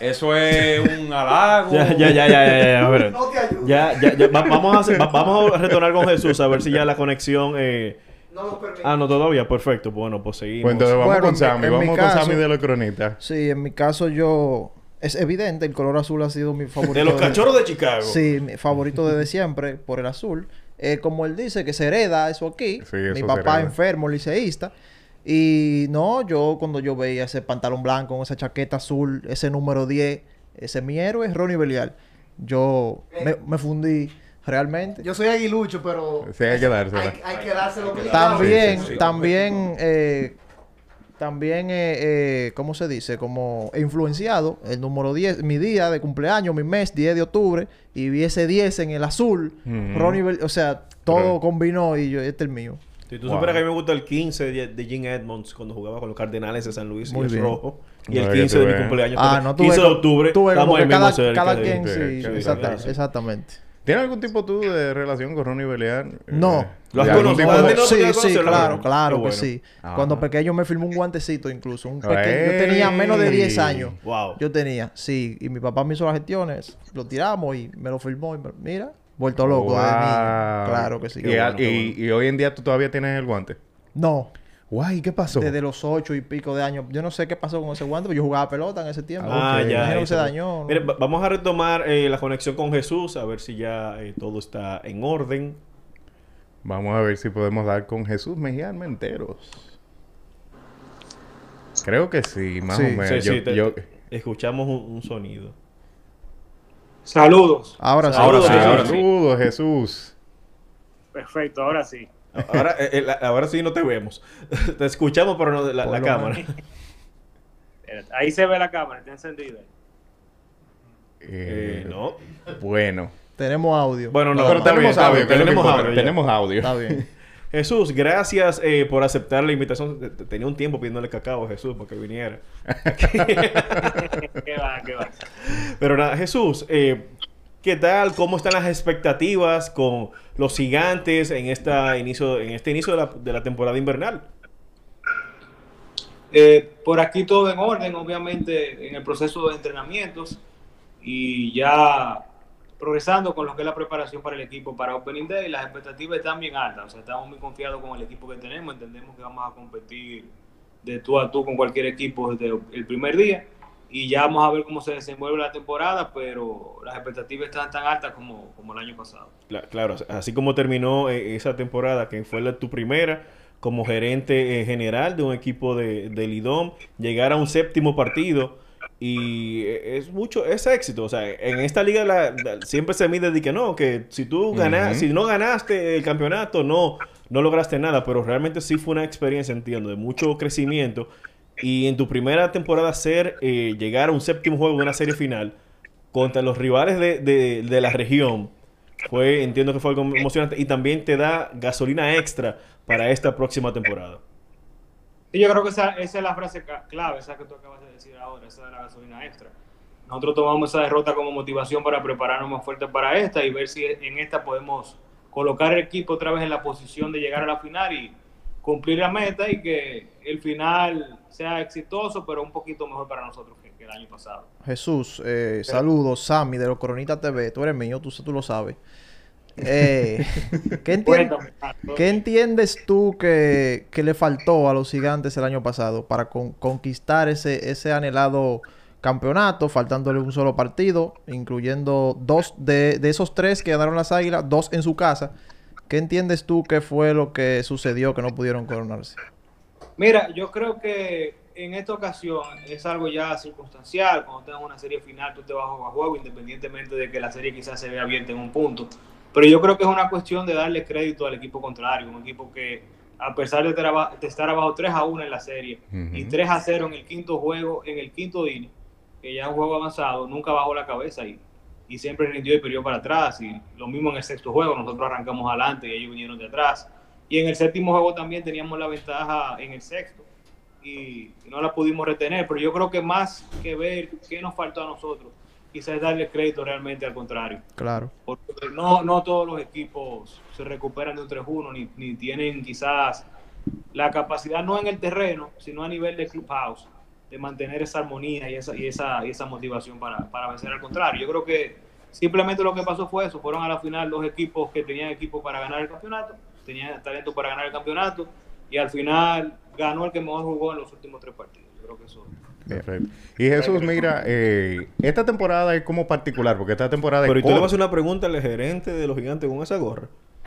Eso es un halago. Ya, ya, ya, ya, ya, ya, a ver. No te ayudo. Ya, ya, ya. Va- vamos, a hacer- va- vamos a retornar con Jesús a ver si ya la conexión... eh, No lo permito. Ah, no, todavía. Perfecto. Bueno, pues seguimos. Pues entonces vamos Bueno, con Sammy, vamos caso- con Sammy de los cronistas. Sí, en mi caso yo... Es evidente, el color azul ha sido mi favorito. de los cachorros de Chicago. Sí, mi favorito desde siempre, por el azul. Eh, como él dice, que se hereda eso aquí. Sí, eso mi papá enfermo, liceísta. Y no, yo cuando yo veía ese pantalón blanco con esa chaqueta azul, ese número 10, ese es mi héroe, Ronnie Belial. Yo me, me fundí realmente. Yo soy aguilucho, pero... Sí, hay que dársela. Hay, hay que dárselo. También, Sí, sí, sí. también, eh, también, eh, eh, ¿cómo se dice? Como he influenciado el número 10, mi día de cumpleaños, mi mes, 10 de octubre, y vi ese 10 en el azul. Ujú. Ronnie o sea, todo Pero- combinó y yo, este es el mío. Si tú Wow. supieras que a mí me gusta el 15 de, de Jim Edmonds cuando jugaba con los Cardenales de San Luis Muy y bien. rojo. Y No, el que 15 tú de mi veas. cumpleaños. Ah, no, tú 15 de ves- octubre. tú ves estamos como cada, cada de- quien, Sí, sí, sí, exacta- sí. exactamente. ¿Tienes algún tipo tú de relación con Ronnie Belial? No. Eh, ¿Lo has conocido? tipo de- ¿Has tenido Sí, sí, claro, claro bueno. que sí. Ah. Cuando pequeño me filmó un guantecito incluso, un pequeño. Yo tenía menos de 10 años. Wow. Yo tenía, sí. Y mi papá me hizo las gestiones, lo tiramos y me lo filmó y me- mira, vuelto loco de niño. Claro que sí. Bueno, y- y hoy en día tú todavía tienes el guante. No, Guay, ¿qué pasó? desde los ocho y pico de años. Yo no sé qué pasó con ese guante, pero yo jugaba pelota en ese tiempo. Ah, ya. Imagino que eso. se dañó. ¿no? Mire, va- vamos a retomar eh, la conexión con Jesús, a ver si ya eh, todo está en orden. Vamos a ver si podemos dar con Jesús Mejía Menteros. Creo que sí, más Sí. o menos. Sí, Yo- sí, te- yo- te- escuchamos un, un sonido. Saludos. Ahora Saludos, ahora sí. Saludos, Jesús. Perfecto, ahora sí. Ahora, eh, eh, la- ahora sí no te vemos. te escuchamos, pero no la, cámara. Ahí se ve la cámara, está encendida. Eh, Eh, no. Bueno. Tenemos audio. Bueno, no. Pero tenemos bien, audio. bien, tenemos audio. Tenemos audio. Está bien. Jesús, gracias eh, por aceptar la invitación. Te- te- Tenía un tiempo pidiéndole cacao a Jesús para que viniera. ¿Qué va, qué va? Pero nada, Jesús, eh, ¿Qué tal? ¿Cómo están las expectativas con los gigantes en, esta inicio, en este inicio de la, de la temporada invernal? Eh, por aquí todo en orden, obviamente en el proceso de entrenamientos y ya progresando con lo que es la preparación para el equipo para Opening Day. Las expectativas están bien altas, o sea, estamos muy confiados con el equipo que tenemos, entendemos que vamos a competir de tú a tú con cualquier equipo desde el primer día y ya vamos a ver cómo se desenvuelve la temporada, pero las expectativas están tan altas como, como el año pasado. Cla- Claro, así como terminó eh, esa temporada, que fue la, tu primera como gerente eh, general de un equipo de, del IDOM, llegar a un séptimo partido y eh, es mucho, es éxito. O sea, en esta liga la- la- siempre se mide de que no, que si tú ganas, si no ganaste el campeonato, no, no lograste nada, pero realmente sí fue una experiencia, entiendo, de mucho crecimiento. Y en tu primera temporada ser, eh, llegar a un séptimo juego de una serie final contra los rivales de, de- de la región, fue, entiendo que fue algo emocionante y también te da gasolina extra para esta próxima temporada. Y yo creo que esa, esa es la frase clave, esa que tú acabas de decir ahora, esa de la gasolina extra. Nosotros tomamos esa derrota como motivación para prepararnos más fuerte para esta y ver si en esta podemos colocar el equipo otra vez en la posición de llegar a la final y cumplir la meta y que el final sea exitoso, pero un poquito mejor para nosotros que, que el año pasado. Jesús, eh, saludos, Sammy de los Coronitas TV. Tú eres mío, tú, tú lo sabes. Eh, ¿qué, entien- Carlos. qué entiendes tú que, que le faltó a los gigantes el año pasado para con- conquistar ese, ese anhelado campeonato, faltándole un solo partido, incluyendo dos de, de esos tres que ganaron las águilas, dos en su casa? ¿Qué entiendes tú que fue lo que sucedió que no pudieron coronarse? Mira, yo creo que en esta ocasión es algo ya circunstancial. Cuando tengas una serie final, tú te vas a juego, independientemente de que la serie quizás se vea abierta en un punto. Pero yo creo que es una cuestión de darle crédito al equipo contrario, un equipo que, a pesar de, de estar abajo 3 a 1 en la serie y Ujú. 3 a 0 en el quinto juego, en el quinto inning, que ya es un juego avanzado, nunca bajó la cabeza y, y siempre rindió y perdió para atrás. Y lo mismo en el sexto juego, nosotros arrancamos adelante y ellos vinieron de atrás. Y en el séptimo juego también teníamos la ventaja en el sexto y no la pudimos retener. Pero yo creo que más que ver qué nos faltó a nosotros, quizás darle crédito realmente al contrario. Claro. Porque no, no todos los equipos se recuperan de un 3-1 ni, ni tienen quizás la capacidad, no en el terreno, sino a nivel de clubhouse, de mantener esa armonía y esa, y esa, y esa motivación para, para vencer al contrario. Yo creo que simplemente lo que pasó fue eso. Fueron a la final dos equipos que tenían equipo para ganar el campeonato, tenían talento para ganar el campeonato y al final ganó el que mejor jugó en los últimos tres partidos. Yo creo que eso... Perfecto. Y Jesús, mira, eh, esta temporada es como particular, porque esta temporada es Pero ¿y tú le vas a hacer una pregunta al gerente de los gigantes con esa gorra?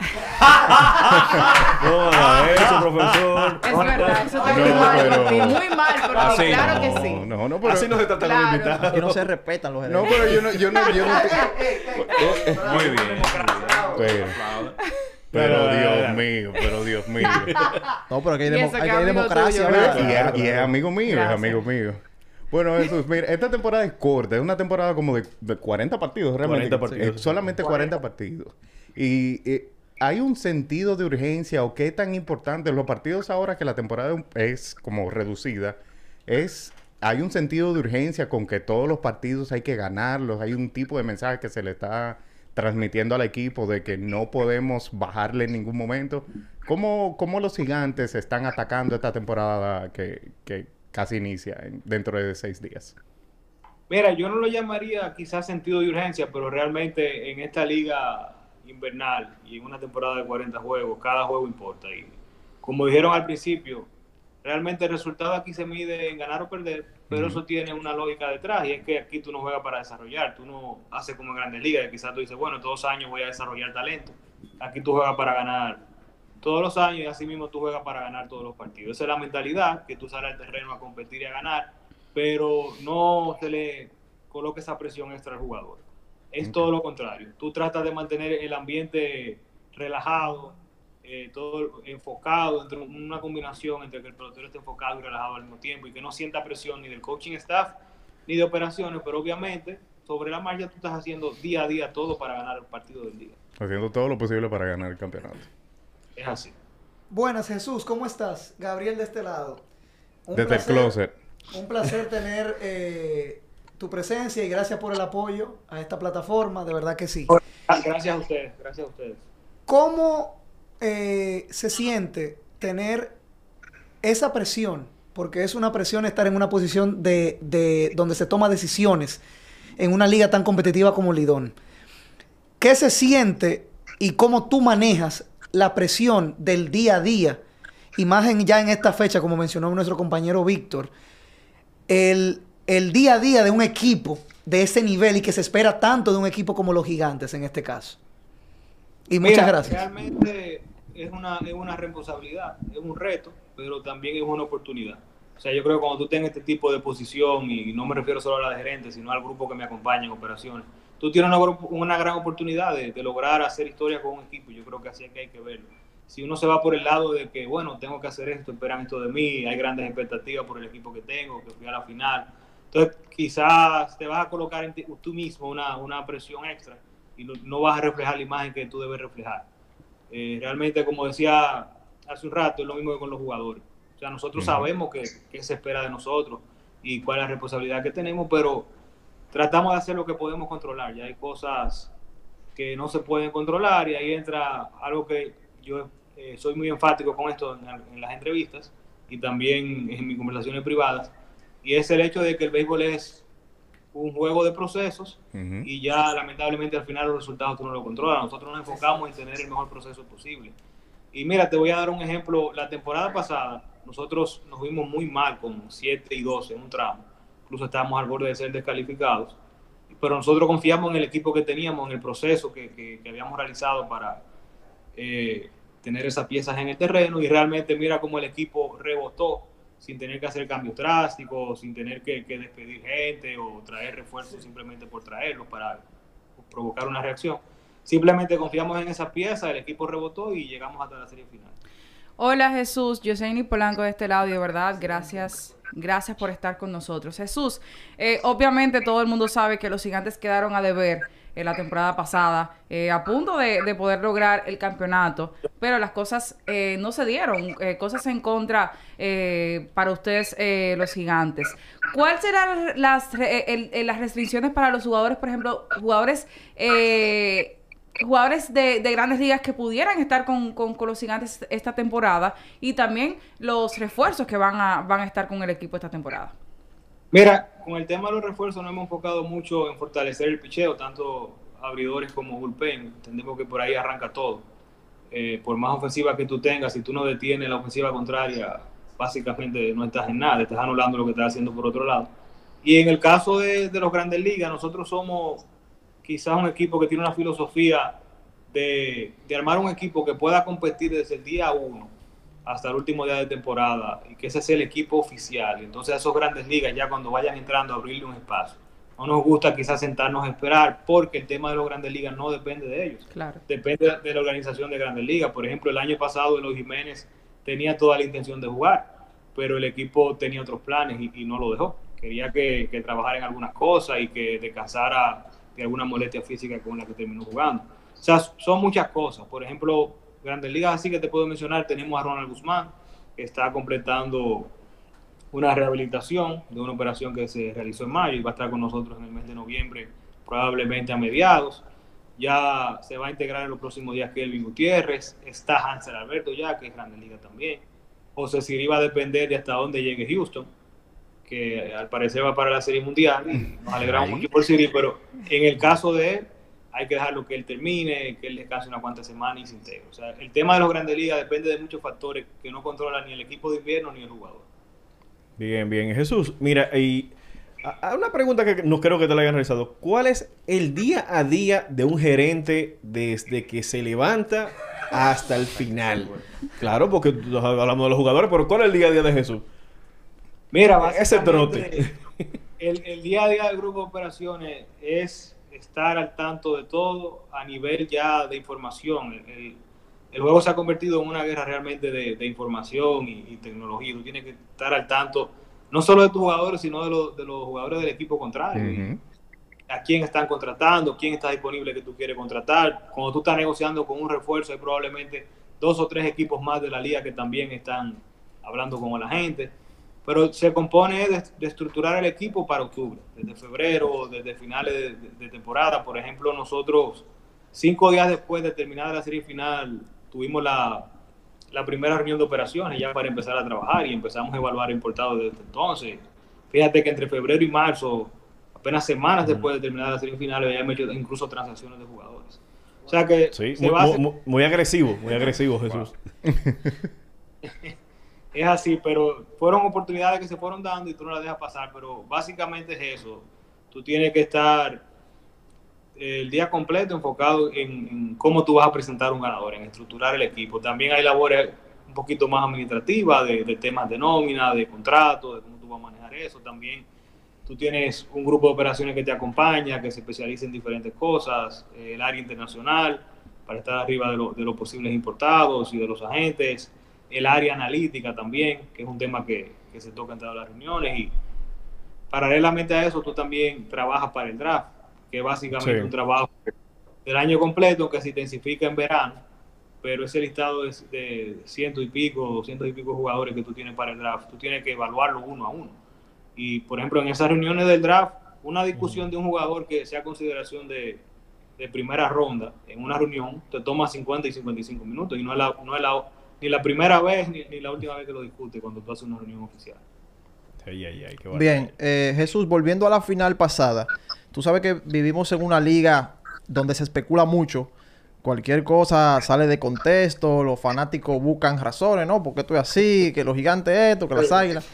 no haga eso, profesor. Es verdad, eso está No, muy mal pero- por ti, muy mal por ti, Así claro no, que sí. No, no, pero... Así no se trata Claro. los invitados. Que no se respetan los No, gerentes. pero yo no... Yo no, yo no Muy bien. Pero, pero Dios mío, pero Dios mío. No, pero aquí hay, demo- democracia. tuyo, ¿verdad? Y es, y es amigo mío, Gracias. es amigo mío. Bueno, Jesús, mira, esta temporada es corta, es una temporada como de, de 40 partidos, realmente. 40 partidos. Eh, solamente 40 partidos. Y eh, hay un sentido de urgencia o qué tan importante los partidos ahora que la temporada es como reducida, es hay un sentido de urgencia con que todos los partidos hay que ganarlos, hay un tipo de mensaje que se le está transmitiendo al equipo de que no podemos bajarle en ningún momento. ¿Cómo, cómo los gigantes están atacando esta temporada que, que casi inicia en- dentro de seis días? Mira, yo no lo llamaría quizás sentido de urgencia, pero realmente en esta liga invernal y en una temporada de 40 juegos, cada juego importa. Y como dijeron al principio, realmente el resultado aquí se mide en ganar o perder, pero eso tiene una lógica detrás y es que aquí tú no juegas para desarrollar, tú no haces como en grandes ligas, que quizás tú dices, bueno, todos los años voy a desarrollar talento. Aquí tú juegas para ganar todos los años y así mismo tú juegas para ganar todos los partidos. Esa es la mentalidad, que tú sales al terreno a competir y a ganar, pero no se le coloque esa presión extra al jugador. Es todo lo contrario. Tú tratas de mantener el ambiente relajado, eh, todo enfocado, entre una combinación entre que el pelotero esté enfocado y relajado al mismo tiempo y que no sienta presión ni del coaching staff ni de operaciones, pero obviamente sobre la marcha tú estás haciendo día a día todo para ganar el partido del día. Haciendo todo lo posible para ganar el campeonato. Es así. Buenas, Jesús, ¿cómo estás? Gabriel de este lado. Un Desde placer- el closet. Un placer tener eh, tu presencia y gracias por el apoyo a esta plataforma, de verdad que sí. Gracias a ustedes, gracias a ustedes. ¿Cómo eh, se siente tener esa presión? Porque es una presión estar en una posición de, de donde se toma decisiones en una liga tan competitiva como Lidón. ¿Qué se siente y cómo tú manejas la presión del día a día? Y más en- ya en esta fecha, como mencionó nuestro compañero Víctor, el, el día a día de un equipo de ese nivel y que se espera tanto de un equipo como los gigantes en este caso. Y muchas Mira, gracias. Realmente es una, es una responsabilidad, es un reto, pero también es una oportunidad. O sea, yo creo que cuando tú tengas este tipo de posición, y no me refiero solo a la de gerente, sino al grupo que me acompaña en operaciones, tú tienes una, una gran oportunidad de, de lograr hacer historia con un equipo. Yo creo que así es que hay que verlo. Si uno se va por el lado de que, bueno, tengo que hacer esto, esperan esto de mí, hay grandes expectativas por el equipo que tengo, que fui a la final. Entonces, quizás te vas a colocar en ti- tú mismo una, una presión extra y no, no vas a reflejar la imagen que tú debes reflejar. Eh, realmente, como decía hace un rato, es lo mismo que con los jugadores. O sea, nosotros Ujú. sabemos qué qué se espera de nosotros y cuál es la responsabilidad que tenemos, pero tratamos de hacer lo que podemos controlar. Ya hay cosas que no se pueden controlar y ahí entra algo que yo eh, soy muy enfático con esto en, en las entrevistas y también en mis conversaciones privadas, y es el hecho de que el béisbol es un juego de procesos y ya lamentablemente al final los resultados tú no lo controlas. Nosotros nos enfocamos en tener el mejor proceso posible. Y mira, te voy a dar un ejemplo. La temporada pasada nosotros nos vimos muy mal con 7 y 12 en un tramo. Incluso estábamos al borde de ser descalificados. Pero nosotros confiamos en el equipo que teníamos, en el proceso que, que- que habíamos realizado para eh, tener esas piezas en el terreno. Y realmente mira cómo el equipo rebotó sin tener que hacer cambios drásticos, sin tener que, que despedir gente o traer refuerzos simplemente por traerlos para provocar una reacción. Simplemente confiamos en esa pieza, el equipo rebotó y llegamos hasta la serie final. Hola Jesús, Yoseini Polanco de este lado y de verdad, gracias, gracias por estar con nosotros. Jesús, eh, obviamente todo el mundo sabe que los gigantes quedaron a deber en la temporada pasada, eh, a punto de, de poder lograr el campeonato, pero las cosas eh, no se dieron, eh, cosas en contra eh, para ustedes eh, los gigantes. ¿Cuáles serán las, las restricciones para los jugadores, por ejemplo, jugadores... eh, jugadores de, de grandes ligas que pudieran estar con- con los gigantes esta temporada y también los refuerzos que van a, van a estar con el equipo esta temporada. Mira, con el tema de los refuerzos nos hemos enfocado mucho en fortalecer el picheo, tanto abridores como bullpen. Entendemos que por ahí arranca todo. Eh, por más ofensiva que tú tengas, si tú no detienes la ofensiva contraria, básicamente no estás en nada, estás anulando lo que estás haciendo por otro lado. Y en el caso de, de los grandes ligas, nosotros somos quizás un equipo que tiene una filosofía de, de armar un equipo que pueda competir desde el día uno hasta el último día de temporada y que ese sea el equipo oficial. Entonces a esos grandes ligas ya cuando vayan entrando a abrirle un espacio. No nos gusta quizás sentarnos a esperar porque el tema de los grandes ligas no depende de ellos. Claro. Depende de la organización de grandes ligas. Por ejemplo, el año pasado los Jiménez tenía toda la intención de jugar, pero el equipo tenía otros planes y, y no lo dejó. Quería que, que trabajara en algunas cosas y que descansara de alguna molestia física con la que terminó jugando. O sea, son muchas cosas. Por ejemplo, grandes ligas así que te puedo mencionar, tenemos a Ronald Guzmán, que está completando una rehabilitación de una operación que se realizó en mayo y va a estar con nosotros en el mes de noviembre, probablemente a mediados. Ya se va a integrar en los próximos días Kelvin Gutiérrez, está Hansel Alberto ya, que es Grande Liga también. José Siri va a depender de hasta dónde llegue Houston, que al parecer va para la Serie Mundial nos alegramos mucho por Siri, pero en el caso de él, hay que dejarlo que él termine, que él descanse unas cuantas semanas y se integre. O sea, el tema de los Grandes Ligas depende de muchos factores que no controla ni el equipo de invierno ni el jugador. Bien, bien. Jesús, mira, y a- a una pregunta que no creo que te la hayan realizado. ¿Cuál es el día a día de un gerente desde que se levanta hasta el final? Claro, porque hablamos de los jugadores, pero ¿cuál es el día a día de Jesús? Mira, Ese trote. El, el día a día del grupo de operaciones es estar al tanto de todo a nivel ya de información. El, el- juego se ha convertido en una guerra realmente de, de información y, y tecnología. Tú tienes que estar al tanto no solo de tus jugadores, sino de, los- de los jugadores del equipo contrario. A quién están contratando, quién está disponible que tú quieres contratar. Cuando tú estás negociando con un refuerzo, hay probablemente dos o tres equipos más de la liga que también están hablando con la gente. Pero se compone de, de estructurar el equipo para octubre, desde febrero, desde finales de, de- de temporada. Por ejemplo, nosotros, cinco días después de terminar la serie final, tuvimos la, la primera reunión de operaciones ya para empezar a trabajar y empezamos a evaluar importados desde entonces. Fíjate que entre febrero y marzo, apenas semanas después de terminar la serie final, habíamos hecho incluso transacciones de jugadores. O sea que Sí, se muy, muy- muy- muy agresivo, muy agresivo, Jesús. Es así, pero fueron oportunidades que se fueron dando y tú no las dejas pasar, pero básicamente es eso. Tú tienes que estar eh, el día completo enfocado en, cómo tú vas a presentar un ganador, en estructurar el equipo. También hay labores un poquito más administrativas, de, de temas de nómina, de contrato, de cómo tú vas a manejar eso. También tú tienes un grupo de operaciones que te acompaña, que se especializa en diferentes cosas, eh, el área internacional, para estar arriba de, lo- de los posibles importados y de los agentes, el área analítica también, que es un tema que, que se toca en todas las reuniones, y paralelamente a eso tú también trabajas para el draft, que es básicamente Sí. un trabajo del año completo que se intensifica en verano, pero ese listado es de ciento y pico, doscientos y pico jugadores que tú tienes para el draft, tú tienes que evaluarlo uno a uno. Y, por ejemplo, en esas reuniones del draft, una discusión de un jugador que sea consideración de, de primera ronda, en una reunión, te toma 50 y 55 minutos. Y no es, la, no es la, ni la primera vez ni, ni la última vez que lo discute cuando tú haces una reunión oficial. Ay, ay, ay, qué Bien, eh, Jesús, volviendo a la final pasada, tú sabes que vivimos en una liga donde se especula mucho. Cualquier cosa sale de contexto, los fanáticos buscan razones, ¿no? Porque estoy así, que los gigantes esto, que las águilas.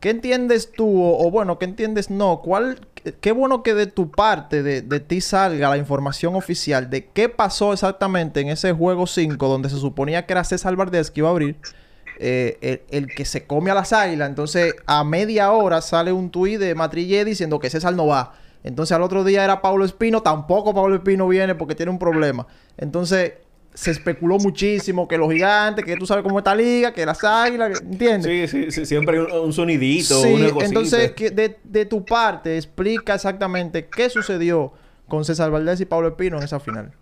¿Qué entiendes tú, o, o bueno, qué entiendes no? ¿Cuál, qué- bueno que de tu parte, de, de ti salga la información oficial de qué pasó exactamente en ese juego 5 donde se suponía que era César Valdés que iba a abrir, eh, el, el que se come a las águilas. Entonces, a media hora sale un tuit de Matrillé diciendo que César no va. Entonces, al otro día era Pablo Espino. Tampoco Pablo Espino viene porque tiene un problema. Entonces, se especuló muchísimo que los gigantes, que tú sabes cómo está la liga, que las águilas, que- ¿entiendes? Sí, sí, sí, siempre hay un, un sonidito, Sí, una cosita. entonces, que de, de tu parte, explica exactamente qué sucedió con César Valdés y Pablo Espino en esa final.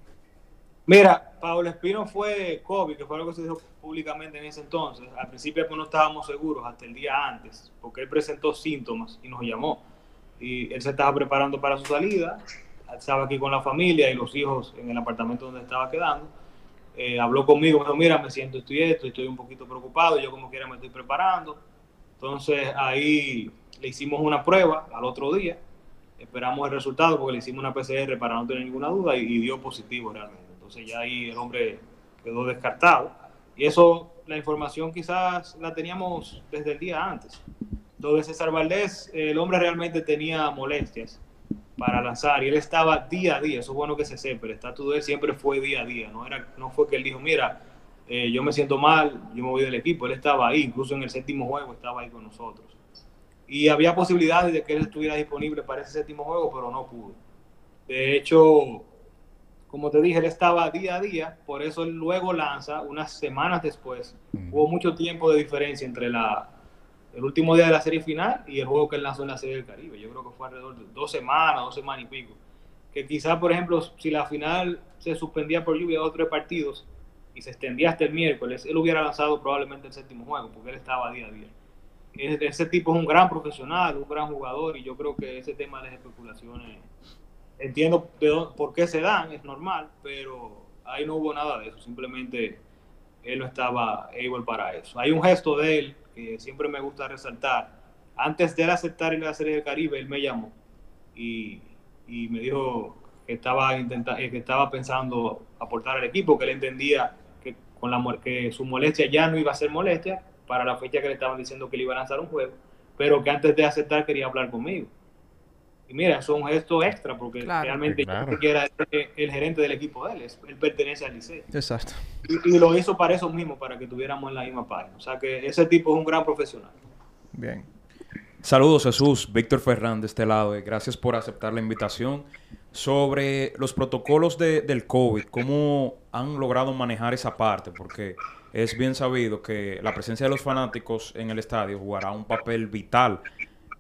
Mira, Pablo Espino fue COVID, que fue lo que se dijo públicamente en ese entonces. Al principio pues, no estábamos seguros hasta el día antes, porque él presentó síntomas y nos llamó. Y él se estaba preparando para su salida, estaba aquí con la familia y los hijos en el apartamento donde estaba quedando. Eh, habló conmigo, me dijo, mira, me siento esto y esto, estoy un poquito preocupado, yo como quiera me estoy preparando. Entonces ahí le hicimos una prueba al otro día, esperamos el resultado porque le hicimos una PCR para no tener ninguna duda y, y dio positivo realmente. Entonces ya ahí el hombre quedó descartado. Y eso, la información quizás la teníamos desde el día antes. Entonces César Valdés, el hombre realmente tenía molestias para lanzar y él estaba día a día, eso es bueno que se sepa, el estatus de él siempre fue día a día, no, era, no fue que él dijo, mira, eh, yo me siento mal, yo me voy del equipo, él estaba ahí, incluso en el séptimo juego estaba ahí con nosotros. Y había posibilidades de que él estuviera disponible para ese séptimo juego, pero no pudo. De hecho, como te dije, él estaba día a día, por eso él luego lanza unas semanas después. Hubo mucho tiempo de diferencia entre la, el último día de la serie final y el juego que él lanzó en la serie del Caribe. Yo creo que fue alrededor de dos semanas, dos semanas y pico. Que quizás, por ejemplo, si la final se suspendía por lluvia otros partidos y se extendía hasta el miércoles, él hubiera lanzado probablemente el séptimo juego, porque él estaba día a día. Ese ese tipo es un gran profesional, un gran jugador, y yo creo que ese tema de las especulaciones, entiendo de dónde- por qué se dan, es normal, pero ahí no hubo nada de eso, simplemente él no estaba able para eso. Hay un gesto de él que siempre me gusta resaltar. Antes de él aceptar a la Serie del Caribe, él me llamó y, y me dijo que estaba, intenta- eh, que estaba pensando aportar al equipo, que él entendía que, con la, que su molestia ya no iba a ser molestia para la fecha que le estaban diciendo que le iba a lanzar un juego, pero que antes de aceptar quería hablar conmigo. Y mira, eso es un gesto extra, porque Claro. realmente Claro. el gerente del equipo de él, es- él pertenece al Liceo. Exacto. Y, y lo hizo para eso mismo, para que tuviéramos en la misma página. O sea que ese tipo es un gran profesional. Bien. Saludos Jesús, Víctor Ferrán de este lado. eh, Gracias por aceptar la invitación. Sobre los protocolos de- del COVID, ¿cómo han logrado manejar esa parte? Porque es bien sabido que la presencia de los fanáticos en el estadio jugará un papel vital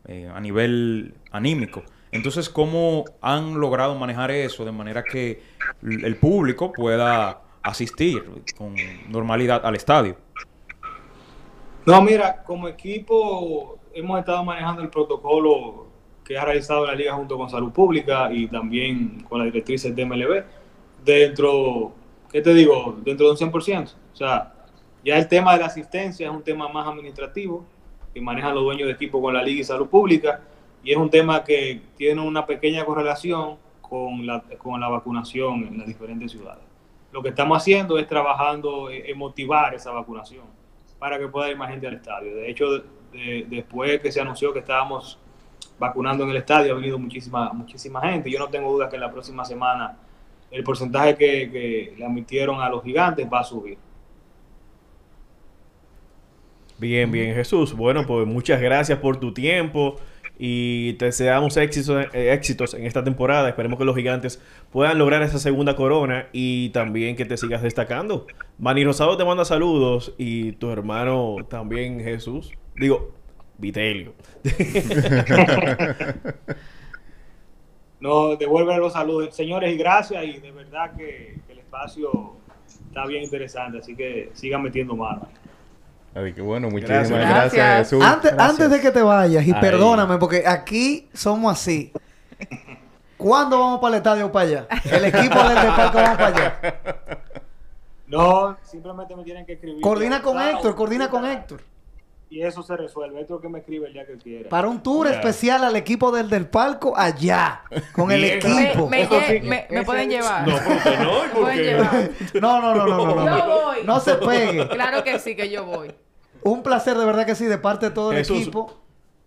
eh, a nivel anímico. Entonces, ¿cómo han logrado manejar eso de manera que el público pueda asistir con normalidad al estadio? No, mira, como equipo hemos estado manejando el protocolo que ha realizado la liga junto con Salud Pública y también con las directrices de MLB dentro, ¿qué te digo? Dentro de un 100%. O sea, ya el tema de la asistencia es un tema más administrativo que manejan los dueños de equipo con la liga y Salud Pública y es un tema que tiene una pequeña correlación con la, con la vacunación en las diferentes ciudades. Lo que estamos haciendo es trabajando en en motivar esa vacunación para que pueda ir más gente al estadio. De hecho, de- de- después que se anunció que estábamos vacunando en el estadio, ha venido muchísima, muchísima gente. Yo no tengo duda que en la próxima semana el porcentaje que, que le admitieron a los gigantes va a subir. Bien, bien, Jesús. Bueno, pues muchas gracias por tu tiempo y te deseamos éxitos, eh, éxitos en esta temporada. Esperemos que los gigantes puedan lograr esa segunda corona y también que te sigas destacando. Manny Rosado te manda saludos y tu hermano también, Jesús. Digo, Vitelio. No, devuelven los saludos. Señores, y gracias. Y de verdad que, que el espacio está bien interesante. Así que sigan metiendo mano. Así que bueno, muchísimas Gracias. Jesús. Antes, antes de que te vayas, y perdóname, porque aquí somos así. ¿Cuándo vamos para el estadio o para allá? El equipo del Parque vamos para allá. No, simplemente me tienen que escribir. Coordina con Claro, Héctor, coordina con Héctor. Y eso se resuelve. Héctor que me escribe el día que quiera. Para un tour especial al equipo del del palco allá. Con el. Me, equipo. me, sí, me- me pueden llevar. No, ¿por qué no? ¿Y Me por pueden qué? llevar. No, no, no, no, no, Yo no. voy. No se pegue. Claro que sí, que yo voy. Un placer de verdad que sí, de parte de todo el Jesús. equipo.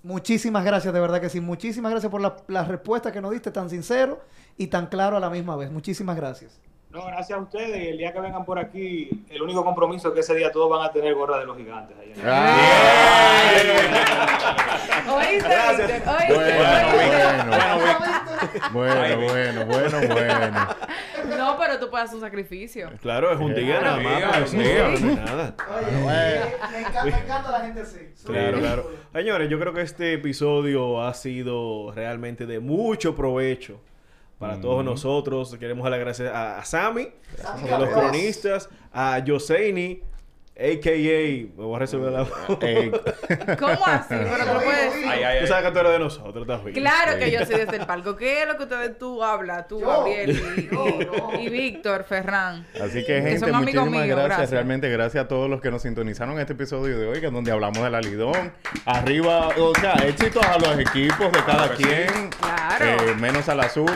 Muchísimas gracias, de verdad que sí. Muchísimas gracias por la, la respuesta que nos diste tan sincero y tan claro a la misma vez. Muchísimas gracias. No, gracias a ustedes. Y el día que vengan por aquí, el único compromiso es que ese día todos van a tener gorra de los gigantes. ahí en el- ¿Oíste, Gracias. Víctor? ¿Oíste? Bueno, ¿Oíste? bueno, Ay, bueno, bueno, bueno, bueno. No, pero tú puedes hacer un sacrificio. Claro, es un día nada más. sí, nada. me, encanta, me encanta la gente así. Claro, claro. Señores, yo creo que este episodio ha sido realmente de mucho provecho para todos nosotros. Queremos dar las gracias a, a Sammy, a los cronistas, a Yoseini, a.k.a. Me voy a resolver la voz. Ey, ¿Cómo así? Pero lo puedes decir. Ay, ay, Tú sabes que tú eres de nosotros también. Claro que yo soy desde el palco. ¿Qué es lo que ustedes tú hablas? Tú, Yo. Gabriel y, Yo, y- no. y Víctor, Ferran. Así que, Que gente, amigos muchísimas míos, gracias. gracias. Realmente, gracias a todos los que nos sintonizaron en este episodio de hoy, que es donde hablamos del alidón. Arriba, o sea, éxitos a los equipos de cada Claro que quien. Claro. Eh, menos al azul.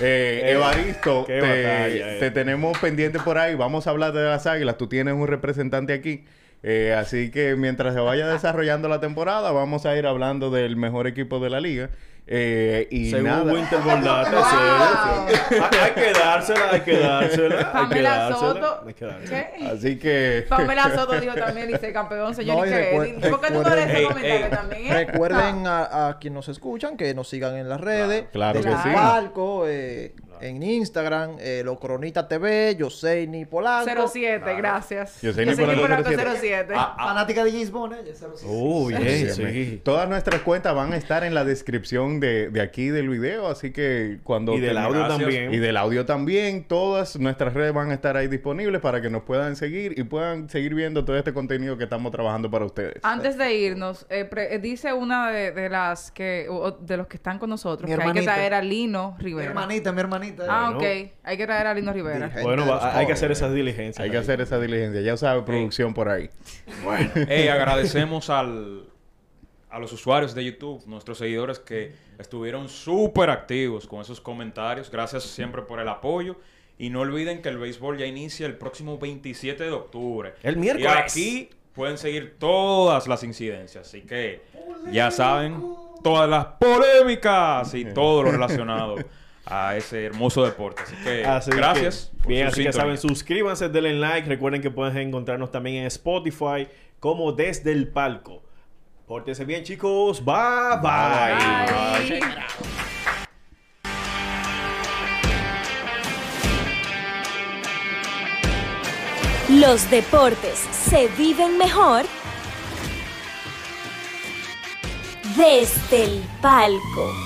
Eh, Eh, Evaristo, qué te, batalla, eh. te tenemos pendiente por ahí. Vamos a hablar de las águilas. Tú tienes un representante aquí. Eh, así que mientras se vaya desarrollando la temporada, vamos a ir hablando del mejor equipo de la liga. Eh, y Según nada. Winter Bordata, sí, sí. Hay- que dársela, hay que dársela. hay que Pamela dársela, Soto. hay que dársela. ¿Qué? Así que. Pamela Soto dijo también, dice campeón, señor. No, ¿y y qué? recuer- ¿Por qué tú no lees ese Ey, comentario ey. también? eh? Recuerden a, a quienes nos escuchan que nos sigan en las redes. Claro que sí. Palco, eh, en Instagram, eh, Lo Cronita TV, Yoseini Polanco. 07, gracias. Yo soy Yo soy Nicolás Nicolás 07. 07. Ah, ah, Fanática de James Bond, ella, 07. Oh, Sí. Todas nuestras cuentas van a estar en la descripción de, de aquí del video, así que cuando Y del audio Gracias. también. y del audio también, todas nuestras redes van a estar ahí disponibles para que nos puedan seguir y puedan seguir viendo todo este contenido que estamos trabajando para ustedes. Antes de irnos, eh, pre- eh, dice una de, de las que, o- de los que están con nosotros, Mi que hay que traer a Lino Mi Rivera. hermanita, mi hermanita. Ah, Bueno. ok. Hay que traer a Lino Rivera. Bueno, va- hay que hacer esas diligencias. Hay que hacer esa diligencia, ya sabe producción por ahí. Hey, agradecemos al, a los usuarios de YouTube, nuestros seguidores que estuvieron súper activos con esos comentarios. Gracias siempre por el apoyo. Y no olviden que el béisbol ya inicia el próximo 27 de octubre. El miércoles. Y aquí pueden seguir todas las incidencias. Así que ya saben todas las polémicas y todo lo relacionado a ese hermoso deporte. Así que Así que, gracias. bien, su así que sintonía. saben, suscríbanse, denle like. Recuerden que pueden encontrarnos también en Spotify como Desde el Palco. Pórtense bien, chicos. Bye, bye. Bye. Los deportes se viven mejor desde el palco.